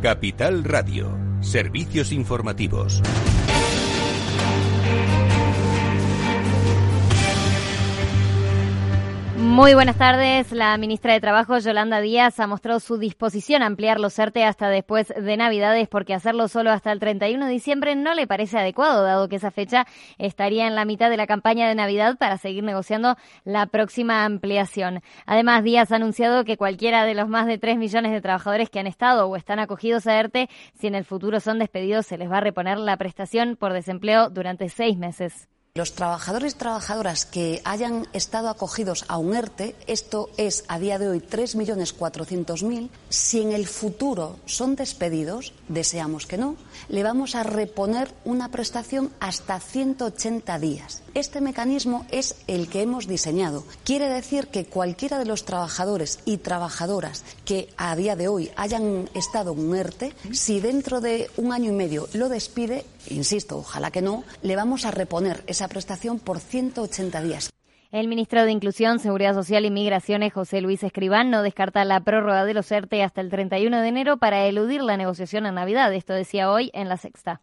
Capital Radio, servicios informativos. Muy buenas tardes. La ministra de Trabajo, Yolanda Díaz, ha mostrado su disposición a ampliar los ERTE hasta después de Navidades porque hacerlo solo hasta el 31 de diciembre no le parece adecuado, dado que esa fecha estaría en la mitad de la campaña de Navidad para seguir negociando la próxima ampliación. Además, Díaz ha anunciado que cualquiera de los más de 3 millones de trabajadores que han estado o están acogidos a ERTE, si en el futuro son despedidos, se les va a reponer la prestación por desempleo durante seis meses. Los trabajadores y trabajadoras que hayan estado acogidos a un ERTE, esto es a día de hoy 3.400.000, si en el futuro son despedidos, deseamos que no, le vamos a reponer una prestación hasta 180 días. Este mecanismo es el que hemos diseñado. Quiere decir que cualquiera de los trabajadores y trabajadoras que a día de hoy hayan estado en un ERTE, si dentro de un año y medio lo despide, insisto, ojalá que no, le vamos a reponer esa prestación por 180 días. El ministro de Inclusión, Seguridad Social y Migraciones, José Luis Escribán, no descarta la prórroga de los ERTE hasta el 31 de enero para eludir la negociación en Navidad. Esto decía hoy en la sexta.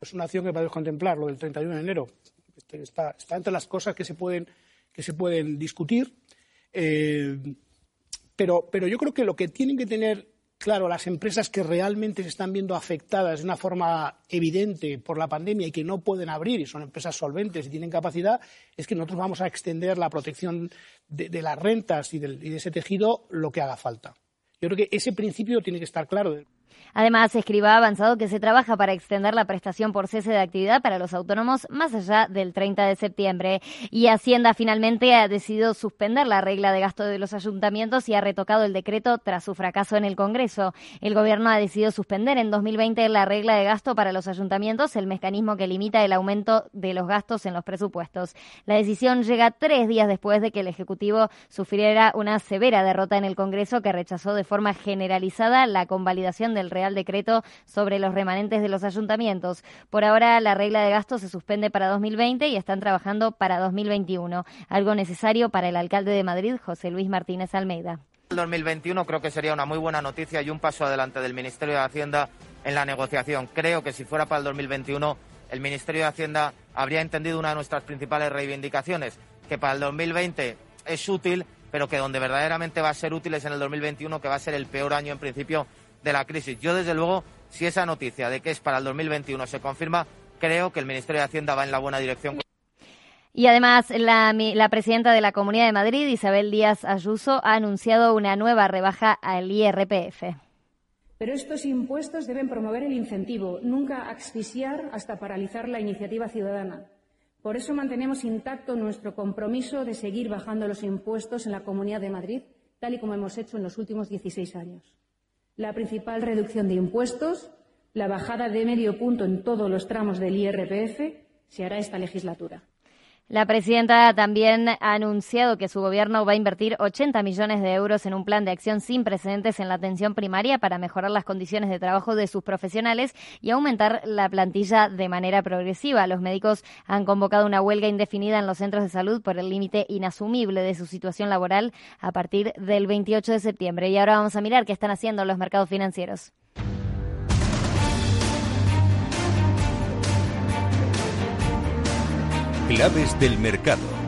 Es una acción que podemos contemplar, lo del 31 de enero. Este, está, entre las cosas que se pueden, que se pueden discutir. Eh, pero, pero yo creo que lo que tienen que tener claro, las empresas que realmente se están viendo afectadas de una forma evidente por la pandemia y que no pueden abrir y son empresas solventes y tienen capacidad, es que nosotros vamos a extender la protección de, las rentas y de ese tejido lo que haga falta. Yo creo que ese principio tiene que estar claro. Además, Escriba avanzado que se trabaja para extender la prestación por cese de actividad para los autónomos más allá del 30 de septiembre. Y Hacienda finalmente ha decidido suspender la regla de gasto de los ayuntamientos y ha retocado el decreto tras su fracaso en el Congreso. El Gobierno ha decidido suspender en 2020 la regla de gasto para los ayuntamientos, el mecanismo que limita el aumento de los gastos en los presupuestos. La decisión llega tres días después de que el Ejecutivo sufriera una severa derrota en el Congreso que rechazó de forma generalizada la convalidación del Real Decreto sobre los remanentes de los ayuntamientos. Por ahora, la regla de gasto se suspende para 2020 y están trabajando para 2021, algo necesario para el alcalde de Madrid, José Luis Martínez Almeida. El 2021 creo que sería una muy buena noticia y un paso adelante del Ministerio de Hacienda en la negociación. Creo que si fuera para el 2021, el Ministerio de Hacienda habría entendido una de nuestras principales reivindicaciones, que para el 2020 es útil, pero que donde verdaderamente va a ser útil es en el 2021, que va a ser el peor año en principio de la crisis. Yo, desde luego, si esa noticia de que es para el 2021 se confirma, creo que el Ministerio de Hacienda va en la buena dirección. Y además, la, la, presidenta de la Comunidad de Madrid, Isabel Díaz Ayuso, ha anunciado una nueva rebaja al IRPF. Pero estos impuestos deben promover el incentivo, nunca asfixiar hasta paralizar la iniciativa ciudadana. Por eso mantenemos intacto nuestro compromiso de seguir bajando los impuestos en la Comunidad de Madrid, tal y como hemos hecho en los últimos 16 años la principal reducción de impuestos, la bajada de medio punto en todos los tramos del IRPF, se hará esta legislatura. La presidenta también ha anunciado que su gobierno va a invertir 80 millones de euros en un plan de acción sin precedentes en la atención primaria para mejorar las condiciones de trabajo de sus profesionales y aumentar la plantilla de manera progresiva. Los médicos han convocado una huelga indefinida en los centros de salud por el límite inasumible de su situación laboral a partir del 28 de septiembre. Y ahora vamos a mirar qué están haciendo los mercados financieros. Claves del mercado.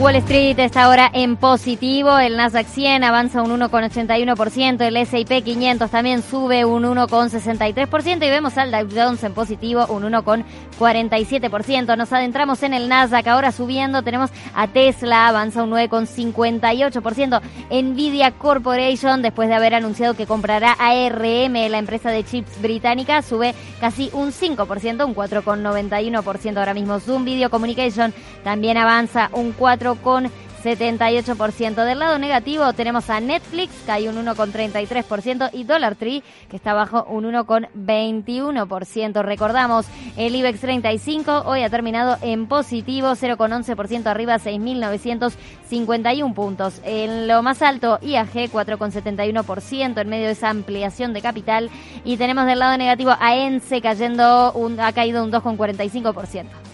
Wall Street está ahora en positivo, el Nasdaq 100 avanza un 1,81%, el S&P 500 también sube un 1,63% y vemos al Dow Jones en positivo un 1,47%. Nos adentramos en el Nasdaq, ahora subiendo tenemos a Tesla, avanza un 9,58%, Nvidia Corporation después de haber anunciado que comprará ARM, la empresa de chips británica, sube casi un 5%, un 4,91% ahora mismo. Zoom Video Communication también avanza un 4 con 78%. Del lado negativo tenemos a Netflix, que hay un 1,33%, y Dollar Tree, que está bajo un 1,21%. Recordamos, el IBEX 35 hoy ha terminado en positivo, 0,11% arriba, 6.951 puntos. En lo más alto, IAG, 4,71% en medio de esa ampliación de capital. Y tenemos del lado negativo a ENSE cayendo, un, ha caído un 2,45%.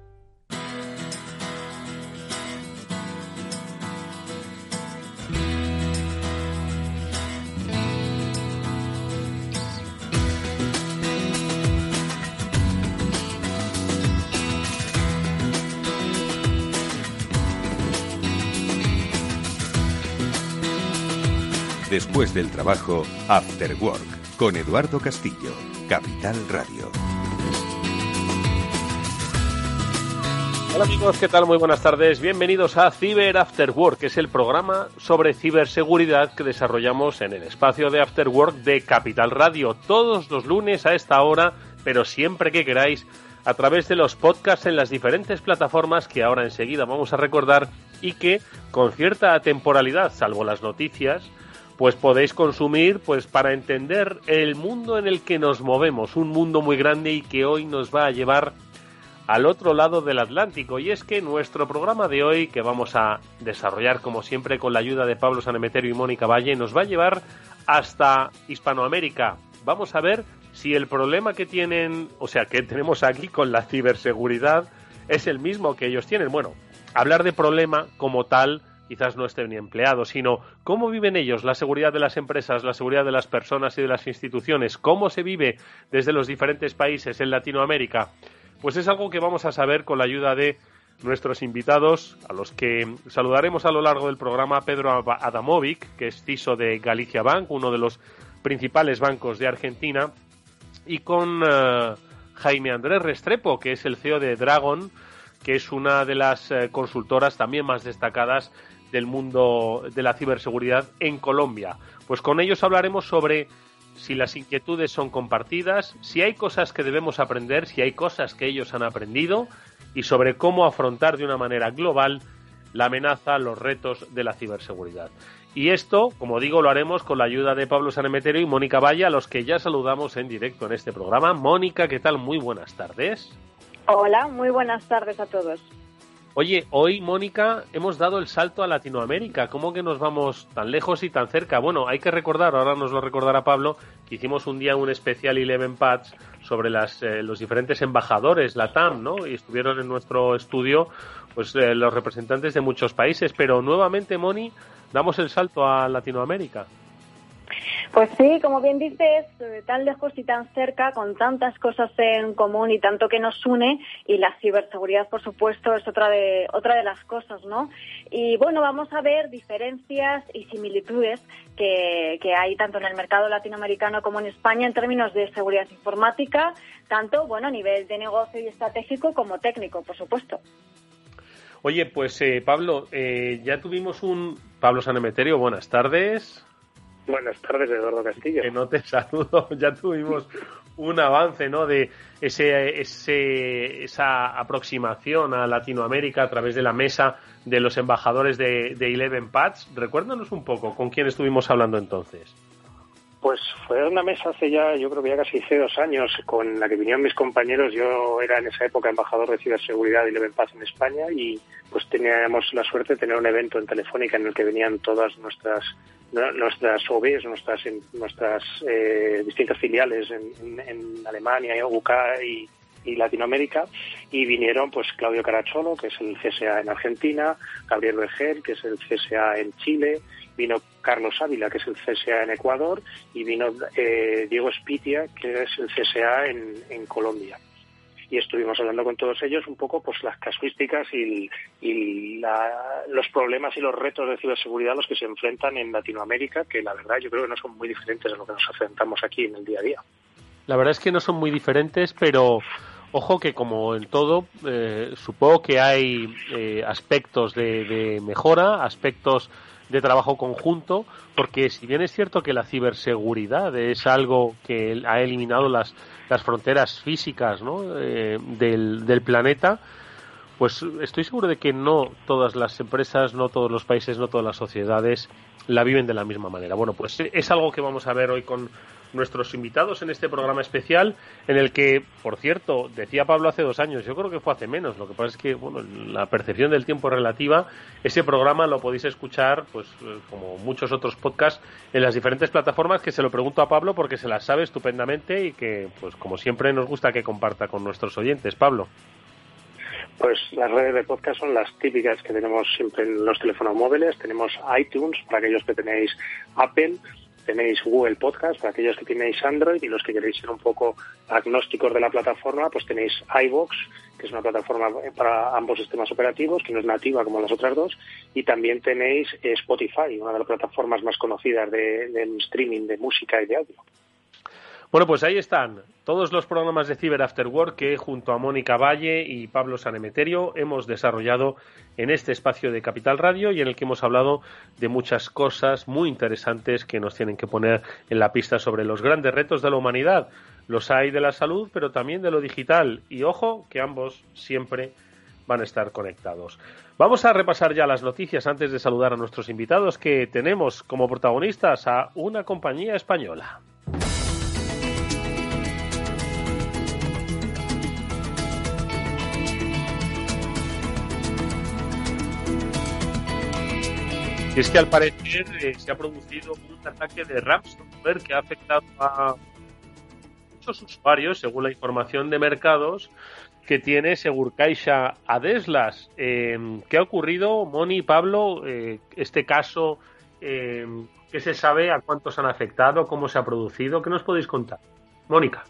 Después del trabajo, After Work, con Eduardo Castillo, Capital Radio. Hola amigos, ¿qué tal? Muy buenas tardes. Bienvenidos a Cyber After Work, que es el programa sobre ciberseguridad que desarrollamos en el espacio de After Work de Capital Radio, todos los lunes a esta hora, pero siempre que queráis, a través de los podcasts en las diferentes plataformas que ahora enseguida vamos a recordar y que, con cierta temporalidad, salvo las noticias, pues podéis consumir pues para entender el mundo en el que nos movemos, un mundo muy grande y que hoy nos va a llevar al otro lado del Atlántico. Y es que nuestro programa de hoy, que vamos a desarrollar como siempre con la ayuda de Pablo Sanemeterio y Mónica Valle, nos va a llevar hasta Hispanoamérica. Vamos a ver si el problema que tienen, o sea, que tenemos aquí con la ciberseguridad es el mismo que ellos tienen. Bueno, hablar de problema como tal quizás no estén ni empleados, sino cómo viven ellos la seguridad de las empresas, la seguridad de las personas y de las instituciones, cómo se vive desde los diferentes países en Latinoamérica, pues es algo que vamos a saber con la ayuda de nuestros invitados, a los que saludaremos a lo largo del programa, Pedro Adamovic, que es CISO de Galicia Bank, uno de los principales bancos de Argentina, y con eh, Jaime Andrés Restrepo, que es el CEO de Dragon, que es una de las eh, consultoras también más destacadas del mundo de la ciberseguridad en Colombia. Pues con ellos hablaremos sobre si las inquietudes son compartidas, si hay cosas que debemos aprender, si hay cosas que ellos han aprendido y sobre cómo afrontar de una manera global la amenaza, los retos de la ciberseguridad. Y esto, como digo, lo haremos con la ayuda de Pablo Sanemeterio y Mónica Valle, a los que ya saludamos en directo en este programa. Mónica, ¿qué tal? Muy buenas tardes. Hola, muy buenas tardes a todos. Oye, hoy, Mónica, hemos dado el salto a Latinoamérica. ¿Cómo que nos vamos tan lejos y tan cerca? Bueno, hay que recordar, ahora nos lo recordará Pablo, que hicimos un día un especial Eleven Pads sobre las, eh, los diferentes embajadores, la TAM, ¿no? Y estuvieron en nuestro estudio pues eh, los representantes de muchos países. Pero nuevamente, Moni, damos el salto a Latinoamérica. Pues sí, como bien dices, eh, tan lejos y tan cerca, con tantas cosas en común y tanto que nos une, y la ciberseguridad, por supuesto, es otra de, otra de las cosas, ¿no? Y bueno, vamos a ver diferencias y similitudes que, que hay tanto en el mercado latinoamericano como en España en términos de seguridad informática, tanto, bueno, a nivel de negocio y estratégico como técnico, por supuesto. Oye, pues eh, Pablo, eh, ya tuvimos un... Pablo Sanemeterio, buenas tardes. Buenas tardes, Eduardo Castillo. Que no te saludo, ya tuvimos un avance, ¿no? De ese, ese, esa aproximación a Latinoamérica a través de la mesa de los embajadores de, de Eleven Pads. Recuérdanos un poco con quién estuvimos hablando entonces. Pues fue una mesa hace ya, yo creo que ya casi hace dos años, con la que vinieron mis compañeros. Yo era en esa época embajador de ciberseguridad y Leven Paz en España y pues teníamos la suerte de tener un evento en Telefónica en el que venían todas nuestras nuestras OBs, nuestras nuestras eh, distintas filiales en, en, Alemania, UK y, y Latinoamérica y vinieron pues Claudio Caracholo, que es el CSA en Argentina, Gabriel Regel, que es el CSA en Chile, vino Carlos Ávila, que es el CSA en Ecuador, y vino eh, Diego Spitia, que es el CSA en, Colombia. Y estuvimos hablando con todos ellos un poco pues las casuísticas y, y la, los problemas y los retos de ciberseguridad a los que se enfrentan en Latinoamérica, que la verdad yo creo que no son muy diferentes a lo que nos enfrentamos aquí en el día a día. La verdad es que no son muy diferentes, pero Ojo que como en todo, eh, supongo que hay eh, aspectos de, mejora, aspectos de trabajo conjunto, porque si bien es cierto que la ciberseguridad es algo que ha eliminado las, las fronteras físicas ¿no? Eh, del, del planeta, pues estoy seguro de que no todas las empresas, no todos los países, no todas las sociedades la viven de la misma manera. Bueno, pues es algo que vamos a ver hoy con nuestros invitados en este programa especial, en el que, por cierto, decía Pablo hace dos años, yo creo que fue hace menos, lo que pasa es que, bueno, la percepción del tiempo relativa, ese programa lo podéis escuchar, pues, eh, como muchos otros podcasts, en las diferentes plataformas, que se lo pregunto a Pablo porque se las sabe estupendamente y que, pues, como siempre, nos gusta que comparta con nuestros oyentes. Pablo. Pues las redes de podcast son las típicas que tenemos siempre en los teléfonos móviles. Tenemos iTunes para aquellos que tenéis Apple, tenéis Google Podcast para aquellos que tenéis Android y los que queréis ser un poco agnósticos de la plataforma, pues tenéis iBox, que es una plataforma para ambos sistemas operativos, que no es nativa como las otras dos, y también tenéis Spotify, una de las plataformas más conocidas de, del streaming de música y de audio. Bueno, pues ahí están todos los programas de Cyber After Work que junto a Mónica Valle y Pablo Sanemeterio hemos desarrollado en este espacio de Capital Radio y en el que hemos hablado de muchas cosas muy interesantes que nos tienen que poner en la pista sobre los grandes retos de la humanidad. Los hay de la salud, pero también de lo digital. Y ojo, que ambos siempre van a estar conectados. Vamos a repasar ya las noticias antes de saludar a nuestros invitados que tenemos como protagonistas a una compañía española. Es que al parecer eh, se ha producido un ataque de ransomware que ha afectado a muchos usuarios, según la información de mercados que tiene Segurcaixa Adeslas. Eh, ¿Qué ha ocurrido, Moni, Pablo? Eh, este caso, eh, ¿qué se sabe? ¿A cuántos han afectado? ¿Cómo se ha producido? ¿Qué nos podéis contar? Mónica.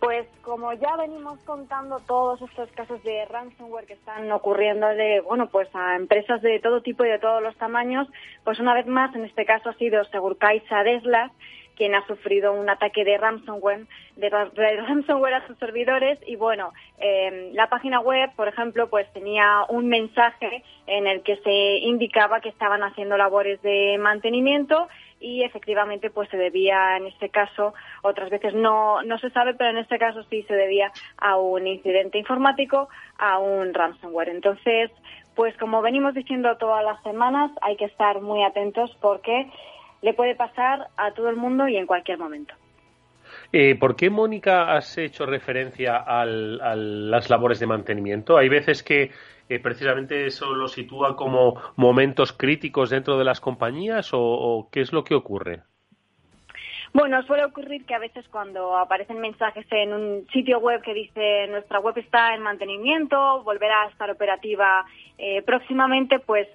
Pues como ya venimos contando todos estos casos de ransomware que están ocurriendo de, bueno, pues a empresas de todo tipo y de todos los tamaños, pues una vez más, en este caso ha sido Segurcaixa Deslas quien ha sufrido un ataque de ransomware, de, ransomware a sus servidores y bueno, eh, la página web, por ejemplo, pues tenía un mensaje en el que se indicaba que estaban haciendo labores de mantenimiento y efectivamente pues se debía en este caso, otras veces no, no se sabe, pero en este caso sí se debía a un incidente informático, a un ransomware. Entonces, pues como venimos diciendo todas las semanas, hay que estar muy atentos porque le puede pasar a todo el mundo y en cualquier momento. Eh, ¿Por qué, Mónica, has hecho referencia a las labores de mantenimiento? Hay veces que precisamente eso lo sitúa como momentos críticos dentro de las compañías o, qué es lo que ocurre? Bueno, suele ocurrir que a veces cuando aparecen mensajes en un sitio web que dice nuestra web está en mantenimiento, volverá a estar operativa eh, próximamente, pues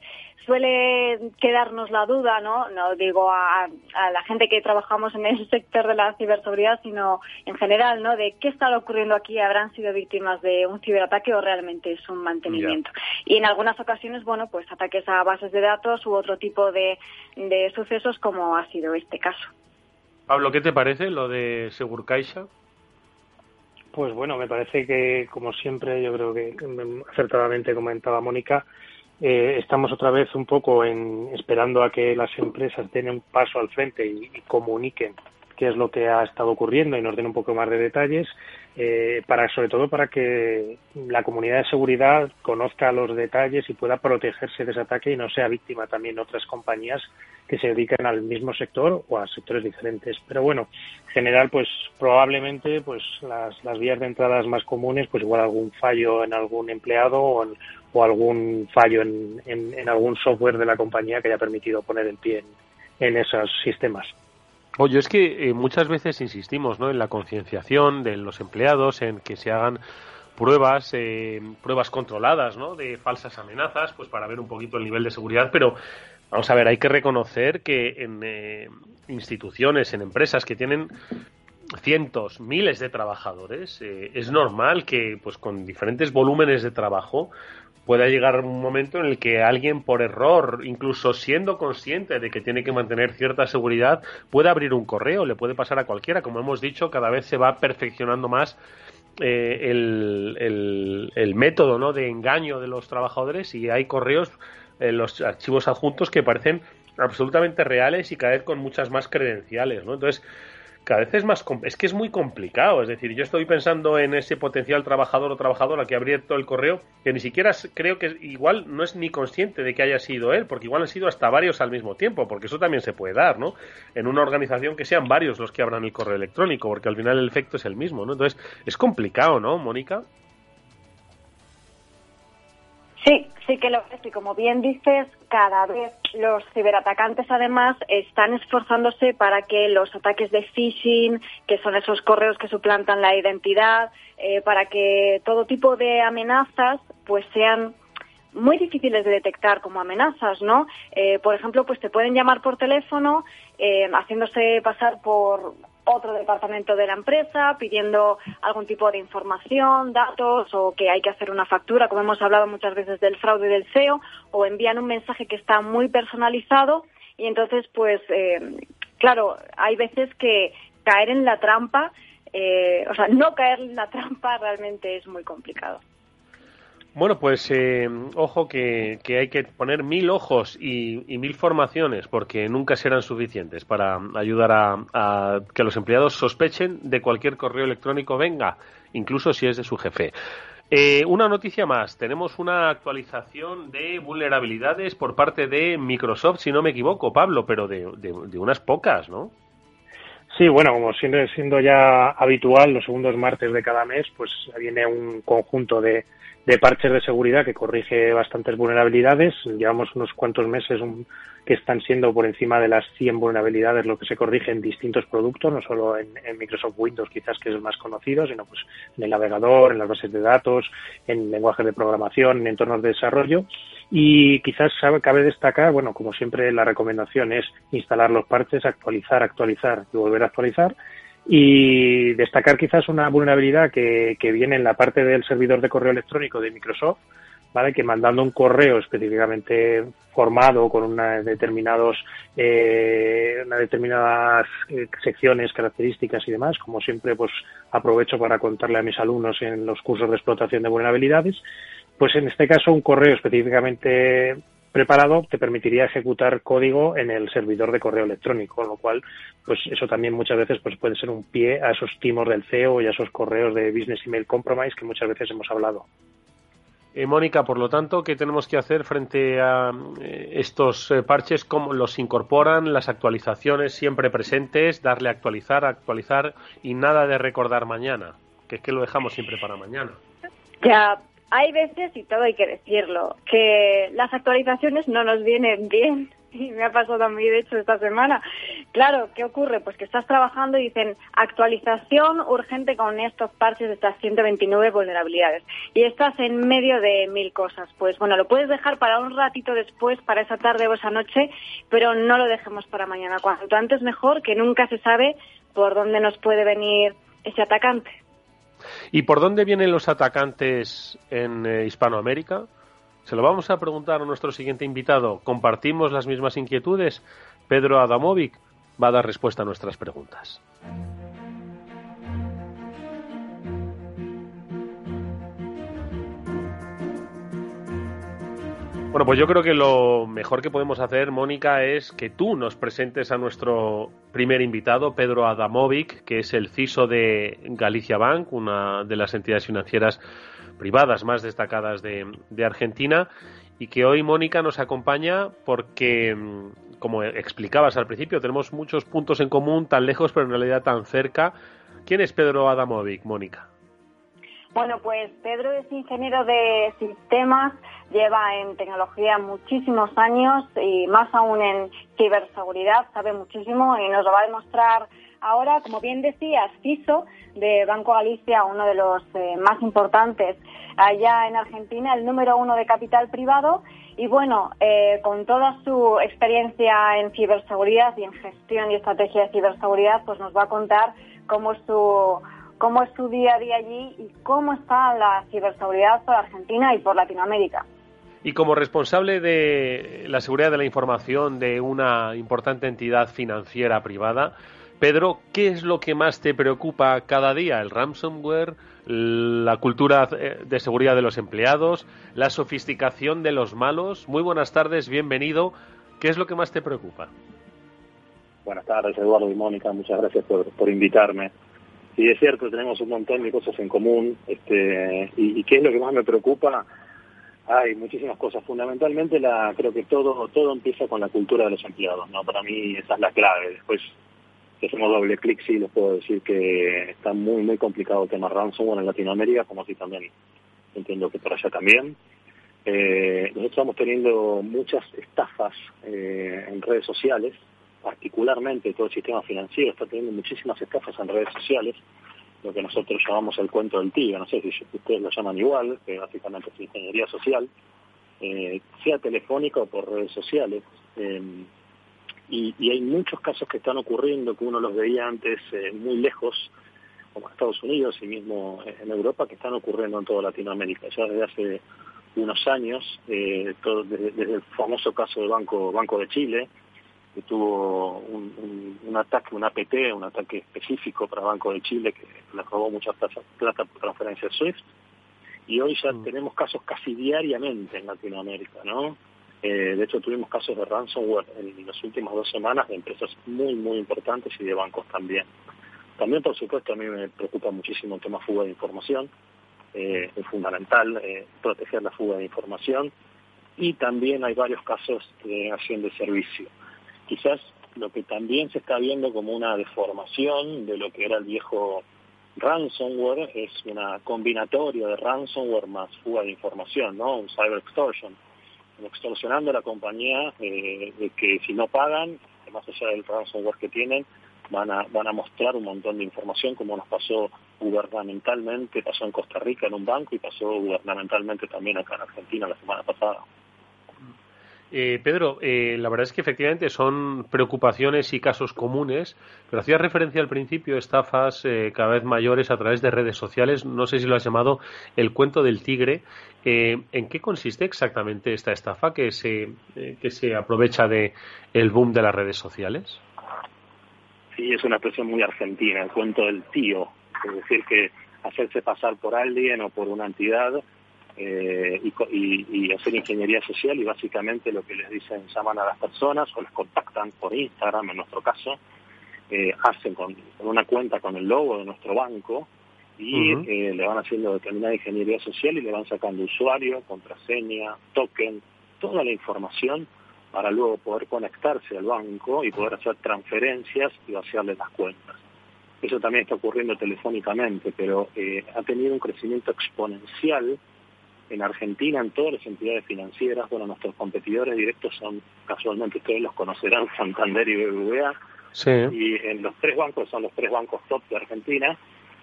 suele quedarnos la duda, ¿no? No digo a, la gente que trabajamos en el sector de la ciberseguridad, sino en general, ¿no? De qué está ocurriendo aquí, habrán sido víctimas de un ciberataque o realmente es un mantenimiento. Y en algunas ocasiones, bueno, pues ataques a bases de datos u otro tipo de, de sucesos como ha sido este caso. Pablo, ¿qué te parece lo de Segurcaixa? Pues bueno, me parece que, como siempre, yo creo que acertadamente comentaba Mónica, eh, estamos otra vez un poco en, esperando a que las empresas den un paso al frente y, comuniquen qué es lo que ha estado ocurriendo y nos den un poco más de detalles, eh, para sobre todo para que la comunidad de seguridad conozca los detalles y pueda protegerse de ese ataque y no sea víctima también otras compañías que se dedican al mismo sector o a sectores diferentes. Pero bueno, en general, pues probablemente pues las, vías de entradas más comunes, pues igual algún fallo en algún empleado o, o algún fallo en, en, algún software de la compañía que haya permitido poner el pie en, esos sistemas. Oye, es que eh, muchas veces insistimos ¿no? en la concienciación de los empleados, en que se hagan pruebas, eh, pruebas controladas ¿no? de falsas amenazas, pues para ver un poquito el nivel de seguridad, pero vamos a ver, hay que reconocer que en eh, instituciones, en empresas que tienen cientos, miles de trabajadores, es normal que pues con diferentes volúmenes de trabajo pueda llegar un momento en el que alguien por error, incluso siendo consciente de que tiene que mantener cierta seguridad, pueda abrir un correo, le puede pasar a cualquiera. Como hemos dicho, cada vez se va perfeccionando más eh, el, el, método ¿no? de engaño de los trabajadores y hay correos, en los archivos adjuntos que parecen absolutamente reales y cada vez con muchas más credenciales. ¿no? Entonces, cada vez es más es que es muy complicado es decir yo estoy pensando en ese potencial trabajador o trabajadora que ha abierto el correo que ni siquiera creo que igual no es ni consciente de que haya sido él porque igual han sido hasta varios al mismo tiempo porque eso también se puede dar no en una organización que sean varios los que abran el correo electrónico porque al final el efecto es el mismo no entonces es complicado no Mónica Sí, sí que lo es. Y como bien dices, cada vez los ciberatacantes además están esforzándose para que los ataques de phishing, que son esos correos que suplantan la identidad, eh, para que todo tipo de amenazas pues sean muy difíciles de detectar como amenazas, ¿no? Eh, por ejemplo, pues te pueden llamar por teléfono eh, haciéndose pasar por otro departamento de la empresa pidiendo algún tipo de información, datos o que hay que hacer una factura, como hemos hablado muchas veces del fraude del CEO, o envían un mensaje que está muy personalizado y entonces, pues, eh, claro, hay veces que caer en la trampa, eh, o sea, no caer en la trampa realmente es muy complicado. Bueno, pues eh, ojo que, hay que poner mil ojos y, mil formaciones porque nunca serán suficientes para ayudar a, que los empleados sospechen de cualquier correo electrónico venga, incluso si es de su jefe. Eh, una noticia más. Tenemos una actualización de vulnerabilidades por parte de Microsoft, si no me equivoco, Pablo, pero de, de unas pocas, ¿no? Sí, bueno, como siendo, siendo ya habitual, los segundos martes de cada mes, pues viene un conjunto de, de parches de seguridad que corrige bastantes vulnerabilidades. Llevamos unos cuantos meses que están siendo por encima de las 100 vulnerabilidades lo que se corrige en distintos productos, no solo en, Microsoft Windows, quizás que es el más conocido, sino pues en el navegador, en las bases de datos, en lenguajes de programación, en entornos de desarrollo. Y quizás cabe destacar, bueno, como siempre la recomendación es instalar los parches, actualizar, actualizar y volver a actualizar y destacar quizás una vulnerabilidad que, que viene en la parte del servidor de correo electrónico de Microsoft, ¿vale? que mandando un correo específicamente formado con una determinados eh, una determinadas eh, secciones características y demás como siempre pues aprovecho para contarle a mis alumnos en los cursos de explotación de vulnerabilidades pues en este caso un correo específicamente preparado te permitiría ejecutar código en el servidor de correo electrónico, con lo cual, pues eso también muchas veces pues puede ser un pie a esos timos del CEO y a esos correos de Business Email Compromise que muchas veces hemos hablado. Eh, Mónica, por lo tanto, ¿qué tenemos que hacer frente a eh, estos eh, parches? ¿Cómo los incorporan? Las actualizaciones siempre presentes, darle a actualizar, actualizar y nada de recordar mañana, que es que lo dejamos siempre para mañana. Ya, hay veces, y todo hay que decirlo, que las actualizaciones no nos vienen bien. Y me ha pasado a mí, de hecho, esta semana. Claro, ¿qué ocurre? Pues que estás trabajando y dicen actualización urgente con estos parches de estas 129 vulnerabilidades. Y estás en medio de mil cosas. Pues bueno, lo puedes dejar para un ratito después, para esa tarde o esa noche, pero no lo dejemos para mañana. Cuanto antes mejor, que nunca se sabe por dónde nos puede venir ese atacante. ¿Y por dónde vienen los atacantes en eh, Hispanoamérica? Se lo vamos a preguntar a nuestro siguiente invitado. ¿Compartimos las mismas inquietudes? Pedro Adamovic va a dar respuesta a nuestras preguntas. Bueno, pues yo creo que lo mejor que podemos hacer, Mónica, es que tú nos presentes a nuestro primer invitado, Pedro Adamovic, que es el CISO de Galicia Bank, una de las entidades financieras privadas más destacadas de, Argentina, y que hoy Mónica nos acompaña porque, como explicabas al principio, tenemos muchos puntos en común, tan lejos, pero en realidad tan cerca. ¿Quién es Pedro Adamovic, Mónica? Bueno, pues Pedro es ingeniero de sistemas, lleva en tecnología muchísimos años y más aún en ciberseguridad, sabe muchísimo y nos lo va a demostrar ahora, como bien decías, CISO de Banco Galicia, uno de los eh, más importantes allá en Argentina, el número uno de capital privado. Y bueno, eh, con toda su experiencia en ciberseguridad y en gestión y estrategia de ciberseguridad, pues nos va a contar cómo su cómo es su día a día allí y cómo está la ciberseguridad por Argentina y por Latinoamérica. Y como responsable de la seguridad de la información de una importante entidad financiera privada, Pedro, ¿qué es lo que más te preocupa cada día? ¿El ransomware? ¿La cultura eh, de seguridad de los empleados? ¿La sofisticación de los malos? Muy buenas tardes, bienvenido. ¿Qué es lo que más te preocupa? Buenas tardes, Eduardo y Mónica. Muchas gracias por, por invitarme. Sí, es cierto, tenemos un montón de cosas en común. Este, y, qué es lo que más me preocupa? Hay muchísimas cosas. Fundamentalmente, la, creo que todo todo empieza con la cultura de los empleados. no Para mí esa es la clave. Después, si hacemos doble clic, sí, les puedo decir que está muy, muy complicado el tema ransomware en Latinoamérica, como si también entiendo que por allá también. Eh, nosotros estamos teniendo muchas estafas eh, en redes sociales particularmente todo el sistema financiero está teniendo muchísimas estafas en redes sociales, lo que nosotros llamamos el cuento del tío, no sé si ustedes lo llaman igual, que básicamente es ingeniería social, eh, sea telefónica o por redes sociales. Em, y, hay muchos casos que están ocurriendo que uno los veía antes eh, muy lejos, como en Estados Unidos y mismo en Europa, que están ocurriendo en toda Latinoamérica. Ya desde hace unos años, eh, desde, el famoso caso del Banco, Banco de Chile, que tuvo un, un, ataque, un APT, un ataque específico para Banco de Chile que le robó mucha plata, por transferencia SWIFT. Y hoy ya mm. tenemos casos casi diariamente en Latinoamérica, ¿no? Eh, de hecho, tuvimos casos de ransomware en las últimas dos semanas de empresas muy, muy importantes y de bancos también. También, por supuesto, a mí me preocupa muchísimo el tema fuga de información. Eh, es fundamental eh, proteger la fuga de información. Y también hay varios casos de acción de servicio quizás lo que también se está viendo como una deformación de lo que era el viejo ransomware es una combinatoria de ransomware más fuga de información, ¿no? Un cyber extortion, extorsionando a la compañía eh, de que si no pagan, más allá del ransomware que tienen, van a, van a mostrar un montón de información como nos pasó gubernamentalmente, pasó en Costa Rica en un banco y pasó gubernamentalmente también acá en Argentina la semana pasada. Eh, Pedro, eh, la verdad es que efectivamente son preocupaciones y casos comunes, pero hacías referencia al principio estafas eh, cada vez mayores a través de redes sociales. No sé si lo has llamado el cuento del tigre. ¿En qué consiste exactamente esta estafa que se, que se aprovecha de el boom de las redes sociales? Sí, es una expresión muy argentina, el cuento del tío. Es decir, que hacerse pasar por alguien o por una entidad eh, y, hacer ingeniería social y básicamente lo que les dicen, llaman a las personas o les contactan por Instagram en nuestro caso, eh, hacen con, una cuenta con el logo de nuestro banco y eh, le van haciendo determinada ingeniería social y le van sacando usuario, contraseña, token, toda la información para luego poder conectarse al banco y poder hacer transferencias y vaciarle las cuentas. Eso también está ocurriendo telefónicamente, pero ha tenido un crecimiento exponencial en Argentina, en todas las entidades financieras, bueno, nuestros competidores directos son, casualmente ustedes los conocerán, Santander y BBVA, y en los tres bancos, son los tres bancos top de Argentina,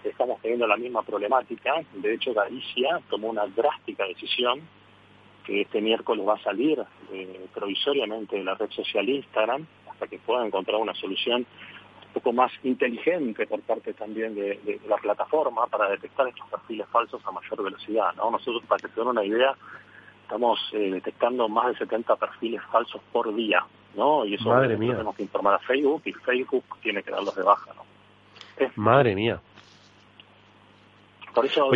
estamos teniendo la misma problemática. De hecho, Galicia tomó una drástica decisión que este miércoles va a salir eh, provisoriamente de la red social Instagram hasta que pueda encontrar una solución poco más inteligente por parte también de, la plataforma para detectar estos perfiles falsos a mayor velocidad. ¿no? Nosotros, para que se den una idea, estamos eh, detectando más de 70 perfiles falsos por día, ¿no? Y eso tenemos que informar a Facebook y Facebook tiene que darlos de baja, ¿no? Madre mía. Por eso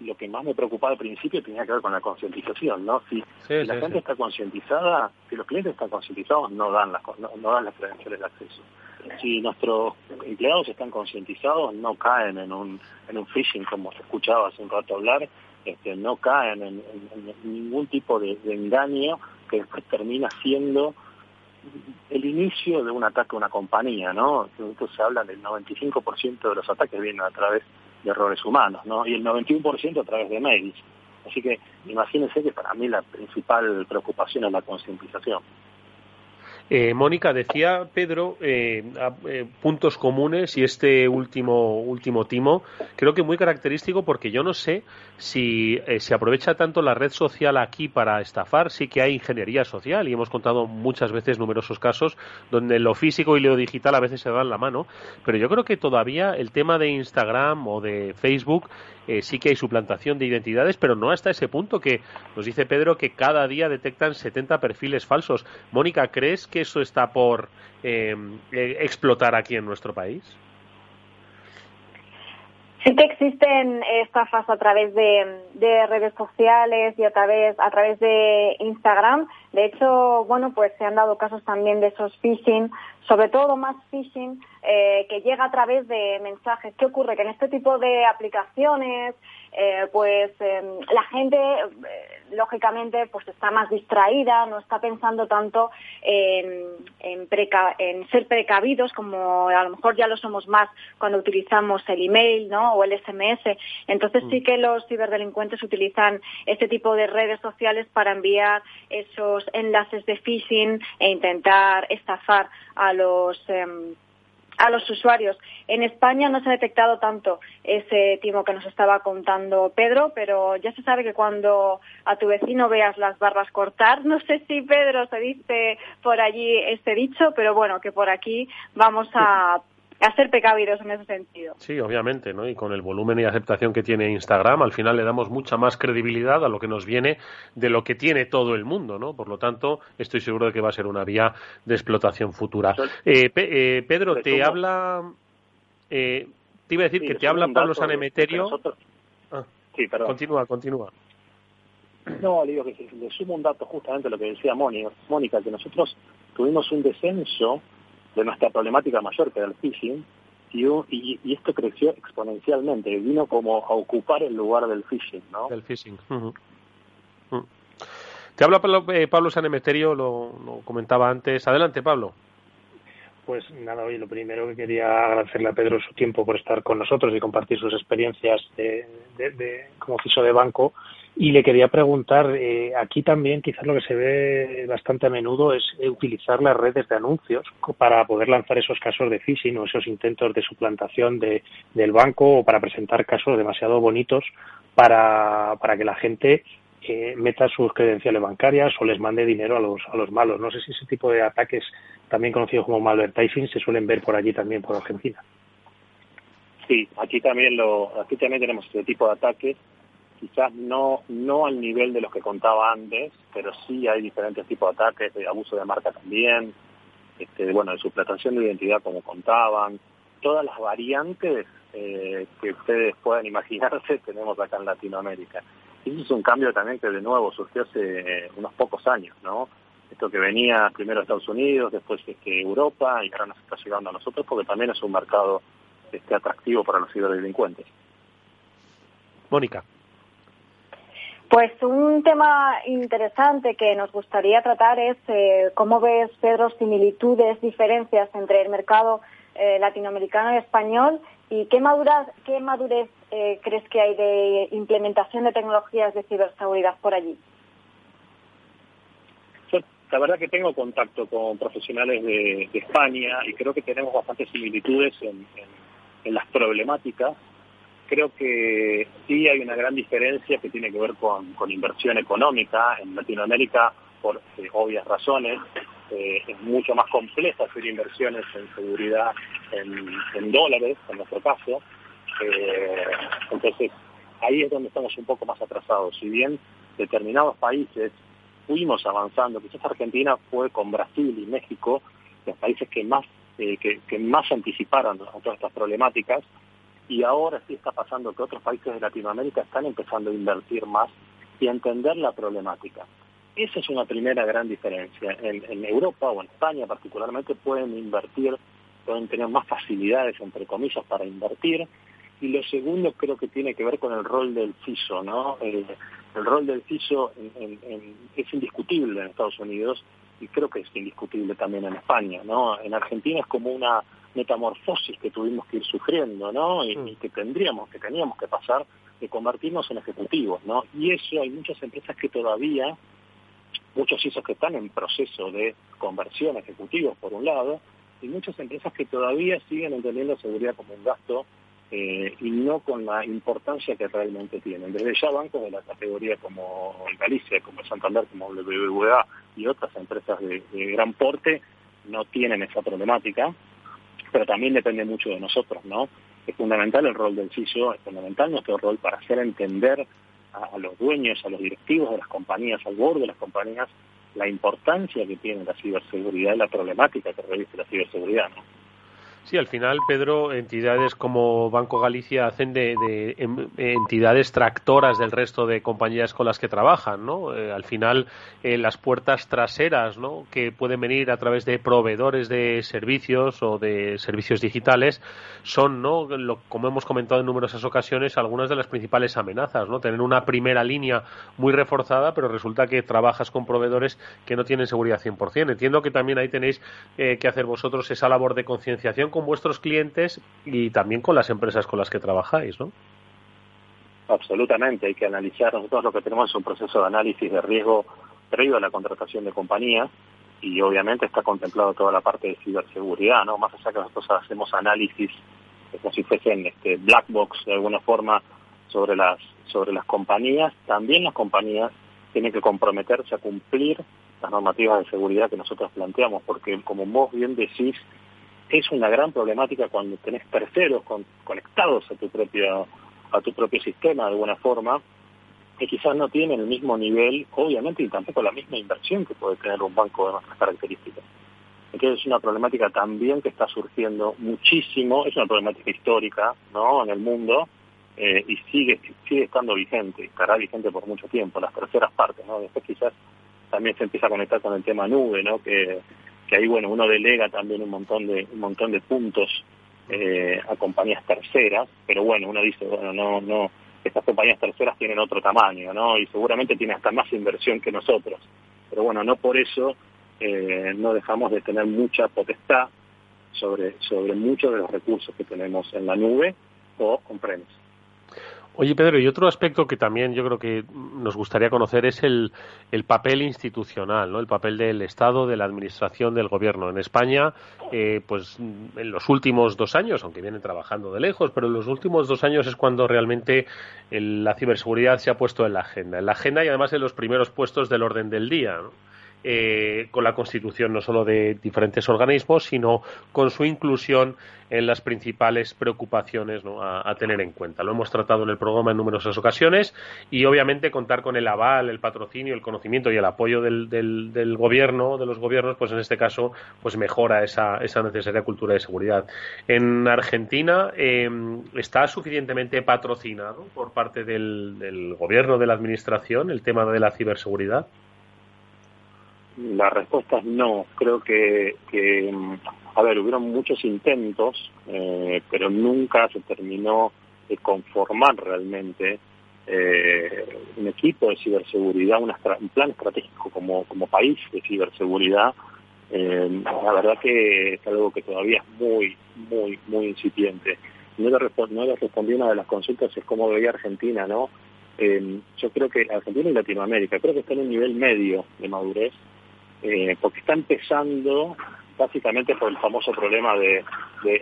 lo que más me preocupaba al principio tenía que ver con la concientización, ¿no? Si, la gente está concientizada, si los clientes están concientizados, no dan las no, no dan las credenciales de acceso si nuestros empleados están concientizados, no caen en un, en un phishing, como se escuchaba hace un rato hablar, este, no caen en, ningún tipo de, engaño que después termina siendo el inicio de un ataque a una compañía, ¿no? Entonces se habla del 95% de los ataques vienen a través de errores humanos, ¿no? Y el 91% a través de mails. Así que imagínense que para mí la principal preocupación es la concientización. Eh, Mónica, decía Pedro eh, eh, puntos comunes y este último, último timo creo que muy característico porque yo no sé si se aprovecha tanto la red social aquí para estafar, sí que hay ingeniería social y hemos contado muchas veces numerosos casos donde lo físico y lo digital a veces se dan la mano, pero yo creo que todavía el tema de Instagram o de Facebook eh, sí que hay suplantación de identidades, pero no hasta ese punto que nos dice Pedro que cada día detectan 70 perfiles falsos. Mónica, ¿crees que eso está por eh, explotar aquí en nuestro país? Sí que existen estafas a través de, redes sociales y a través, a través de Instagram. De hecho, bueno, pues se han dado casos también de esos phishing, sobre todo más phishing, eh, que llega a través de mensajes. ¿Qué ocurre? Que en este tipo de aplicaciones, eh, pues em, la gente, eh, lógicamente, pues está más distraída, no está pensando tanto en, en, en, ser precavidos, como a lo mejor ya lo somos más cuando utilizamos el email ¿no? o el SMS. Entonces sí mm. que los ciberdelincuentes utilizan este tipo de redes sociales para enviar esos enlaces de phishing e intentar estafar a los em, a los usuarios. En España no se ha detectado tanto ese timo que nos estaba contando Pedro, pero ya se sabe que cuando a tu vecino veas las barbas cortar, no sé si Pedro se dice por allí este dicho, pero bueno, que por aquí vamos a a ser precavidos en ese sentido. Sí, obviamente, ¿no? Y con el volumen y aceptación que tiene Instagram, al final le damos mucha más credibilidad a lo que nos viene de lo que tiene todo el mundo, ¿no? Por lo tanto, estoy seguro de que va a ser una vía de explotación futura. Eh, eh, Pedro, te habla... Eh, te iba a decir que te habla Pablo Sanemeterio... Ah, sí, perdón. Continúa, continúa. No, le digo que le sumo un dato justamente a lo que decía Mónica, Mónica, que nosotros tuvimos un descenso de nuestra problemática mayor, que era el phishing, y, y, esto creció exponencialmente, vino como a ocupar el lugar del phishing, ¿no? Del phishing. Te habla Pablo, eh, Pablo Sanemeterio, lo, lo comentaba antes. Adelante, Pablo. Pues nada, hoy lo primero que quería agradecerle a Pedro su tiempo por estar con nosotros y compartir sus experiencias de, de, como fiso de banco. Y le quería preguntar, eh, aquí también quizás lo que se ve bastante a menudo es utilizar las redes de anuncios para poder lanzar esos casos de phishing o esos intentos de suplantación de, del banco o para presentar casos demasiado bonitos para, para que la gente eh, meta sus credenciales bancarias o les mande dinero a los, a los malos. No sé si ese tipo de ataques, también conocidos como malvertising, se suelen ver por allí también, por Argentina. Sí, aquí también, lo, aquí también tenemos ese tipo de ataques quizás no, no al nivel de los que contaba antes, pero sí hay diferentes tipos de ataques, de abuso de marca también, este, bueno, de suplantación de identidad como contaban, todas las variantes eh, que ustedes puedan imaginarse tenemos acá en Latinoamérica. Y eso es un cambio también que de nuevo surgió hace unos pocos años, ¿no? Esto que venía primero a Estados Unidos, después este, Europa y ahora nos está llegando a nosotros porque también es un mercado este, atractivo para los ciberdelincuentes. Mónica. Pues un tema interesante que nos gustaría tratar es eh, cómo ves, Pedro, similitudes, diferencias entre el mercado eh, latinoamericano y español y qué, madurez, qué madurez eh, crees que hay de implementación de tecnologías de ciberseguridad por allí. la verdad que tengo contacto con profesionales de, España y creo que tenemos bastantes similitudes en las problemáticas creo que sí hay una gran diferencia que tiene que ver con, inversión económica. En Latinoamérica, por eh, obvias razones, eh, es mucho más complejo hacer inversiones en seguridad en, dólares, en nuestro caso. Eh, entonces, ahí es donde estamos un poco más atrasados. Si bien determinados países fuimos avanzando, quizás Argentina fue con Brasil y México los países que más que, que más anticiparon a todas estas problemáticas, y ahora sí está pasando que otros países de Latinoamérica están empezando a invertir más y a entender la problemática. Esa es una primera gran diferencia. En, Europa o en España particularmente pueden invertir, pueden tener más facilidades, entre comillas, para invertir. Y lo segundo creo que tiene que ver con el rol del CISO, ¿no? El, rol del CISO es indiscutible en Estados Unidos y creo que es indiscutible también en España, ¿no? En Argentina es como una metamorfosis que tuvimos que ir sufriendo, ¿no? Y, mm. que tendríamos, que teníamos que pasar de convertirnos en ejecutivos, ¿no? Y eso hay muchas empresas que todavía, muchos ISOs que están en proceso de conversión a ejecutivos, por un lado, y muchas empresas que todavía siguen entendiendo seguridad como un gasto eh, y no con la importancia que realmente tienen. Desde ya bancos de la categoría como Galicia, como Santander, como BBVA y otras empresas de gran porte no tienen esa problemática pero también depende mucho de nosotros, ¿no? es fundamental el rol del CISO, es fundamental nuestro rol para hacer entender a, los dueños, a los directivos de las compañías, al borde de las compañías, la importancia que tiene la ciberseguridad y la problemática que reviste la ciberseguridad. ¿no? Sí, al final, Pedro, entidades como Banco Galicia hacen de, em, entidades tractoras del resto de compañías con las que trabajan, ¿no? Eh, al final, eh, las puertas traseras, ¿no? Que pueden venir a través de proveedores de servicios o de servicios digitales son, ¿no? como hemos comentado en numerosas ocasiones, algunas de las principales amenazas, ¿no? Tener una primera línea muy reforzada, pero resulta que trabajas con proveedores que no tienen seguridad 100%. Entiendo que también ahí tenéis eh, que hacer vosotros esa labor de concienciación con vuestros clientes y también con las empresas con las que trabajáis, ¿no? Absolutamente, hay que analizar. Nosotros lo que tenemos es un proceso de análisis de riesgo previo a la contratación de compañías y obviamente está contemplado toda la parte de ciberseguridad, ¿no? Más allá que nosotros hacemos análisis como si fuesen este, black box de alguna forma sobre las sobre las compañías, también las compañías tienen que comprometerse a cumplir las normativas de seguridad que nosotros planteamos, porque como vos bien decís, es una gran problemática cuando tenés terceros conectados a tu propio a tu propio sistema de alguna forma que quizás no tienen el mismo nivel, obviamente, y tampoco la misma inversión que puede tener un banco de nuestras características. Entonces es una problemática también que está surgiendo muchísimo, es una problemática histórica, ¿no? En el mundo eh, y sigue sigue estando vigente, estará vigente por mucho tiempo, las terceras partes, ¿no? Después quizás también se empieza a conectar con el tema nube, ¿no? Que que ahí bueno uno delega también un montón de un montón de puntos eh, a compañías terceras pero bueno uno dice bueno no no estas compañías terceras tienen otro tamaño no y seguramente tienen hasta más inversión que nosotros pero bueno no por eso eh, no dejamos de tener mucha potestad sobre sobre muchos de los recursos que tenemos en la nube o con premise Oye, Pedro, y otro aspecto que también yo creo que nos gustaría conocer es el, el papel institucional, ¿no? El papel del Estado, de la Administración, del Gobierno. En España, eh, pues en los últimos dos años, aunque vienen trabajando de lejos, pero en los últimos dos años es cuando realmente la ciberseguridad se ha puesto en la agenda. En la agenda y además en los primeros puestos del orden del día, ¿no? Eh, con la constitución no solo de diferentes organismos, sino con su inclusión en las principales preocupaciones a, tener en cuenta. Lo hemos tratado en el programa en numerosas ocasiones y obviamente contar con el aval, el patrocinio, el conocimiento y el apoyo del, gobierno, de los gobiernos, pues en este caso, pues mejora esa, esa necesaria cultura de seguridad. En Argentina eh, está suficientemente patrocinado por parte del gobierno, de la administración, el tema de la ciberseguridad. La respuesta es no. Creo que, a ver, hubieron muchos intentos, eh, pero nunca se terminó de conformar realmente eh, un equipo de ciberseguridad, un plan estratégico como, como país de ciberseguridad. Eh, la verdad que es algo que todavía es muy, muy, muy incipiente. No le, no le respondí una de las consultas, es cómo veía Argentina, ¿no? yo creo que Argentina y Latinoamérica, creo que está en un nivel medio de madurez eh, porque está empezando básicamente por el famoso problema de,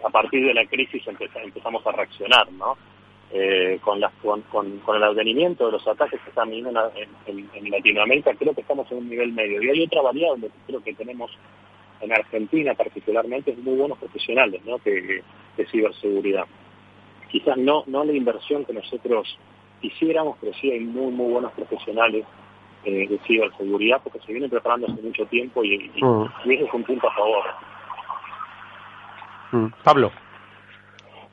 a partir de la crisis empezamos a reaccionar, ¿no? Eh, con, las, con, con, el advenimiento de los ataques que están viniendo en, en, Latinoamérica, creo que estamos en un nivel medio. Y hay otra variable que creo que tenemos en Argentina particularmente, es muy buenos profesionales ¿no? de ciberseguridad. Quizás no, no la inversión que nosotros quisiéramos, pero sí hay muy, muy buenos profesionales eh, de ciberseguridad porque se viene preparando hace mucho tiempo y, y, mm. eso es un punto a favor. Mm. Pablo.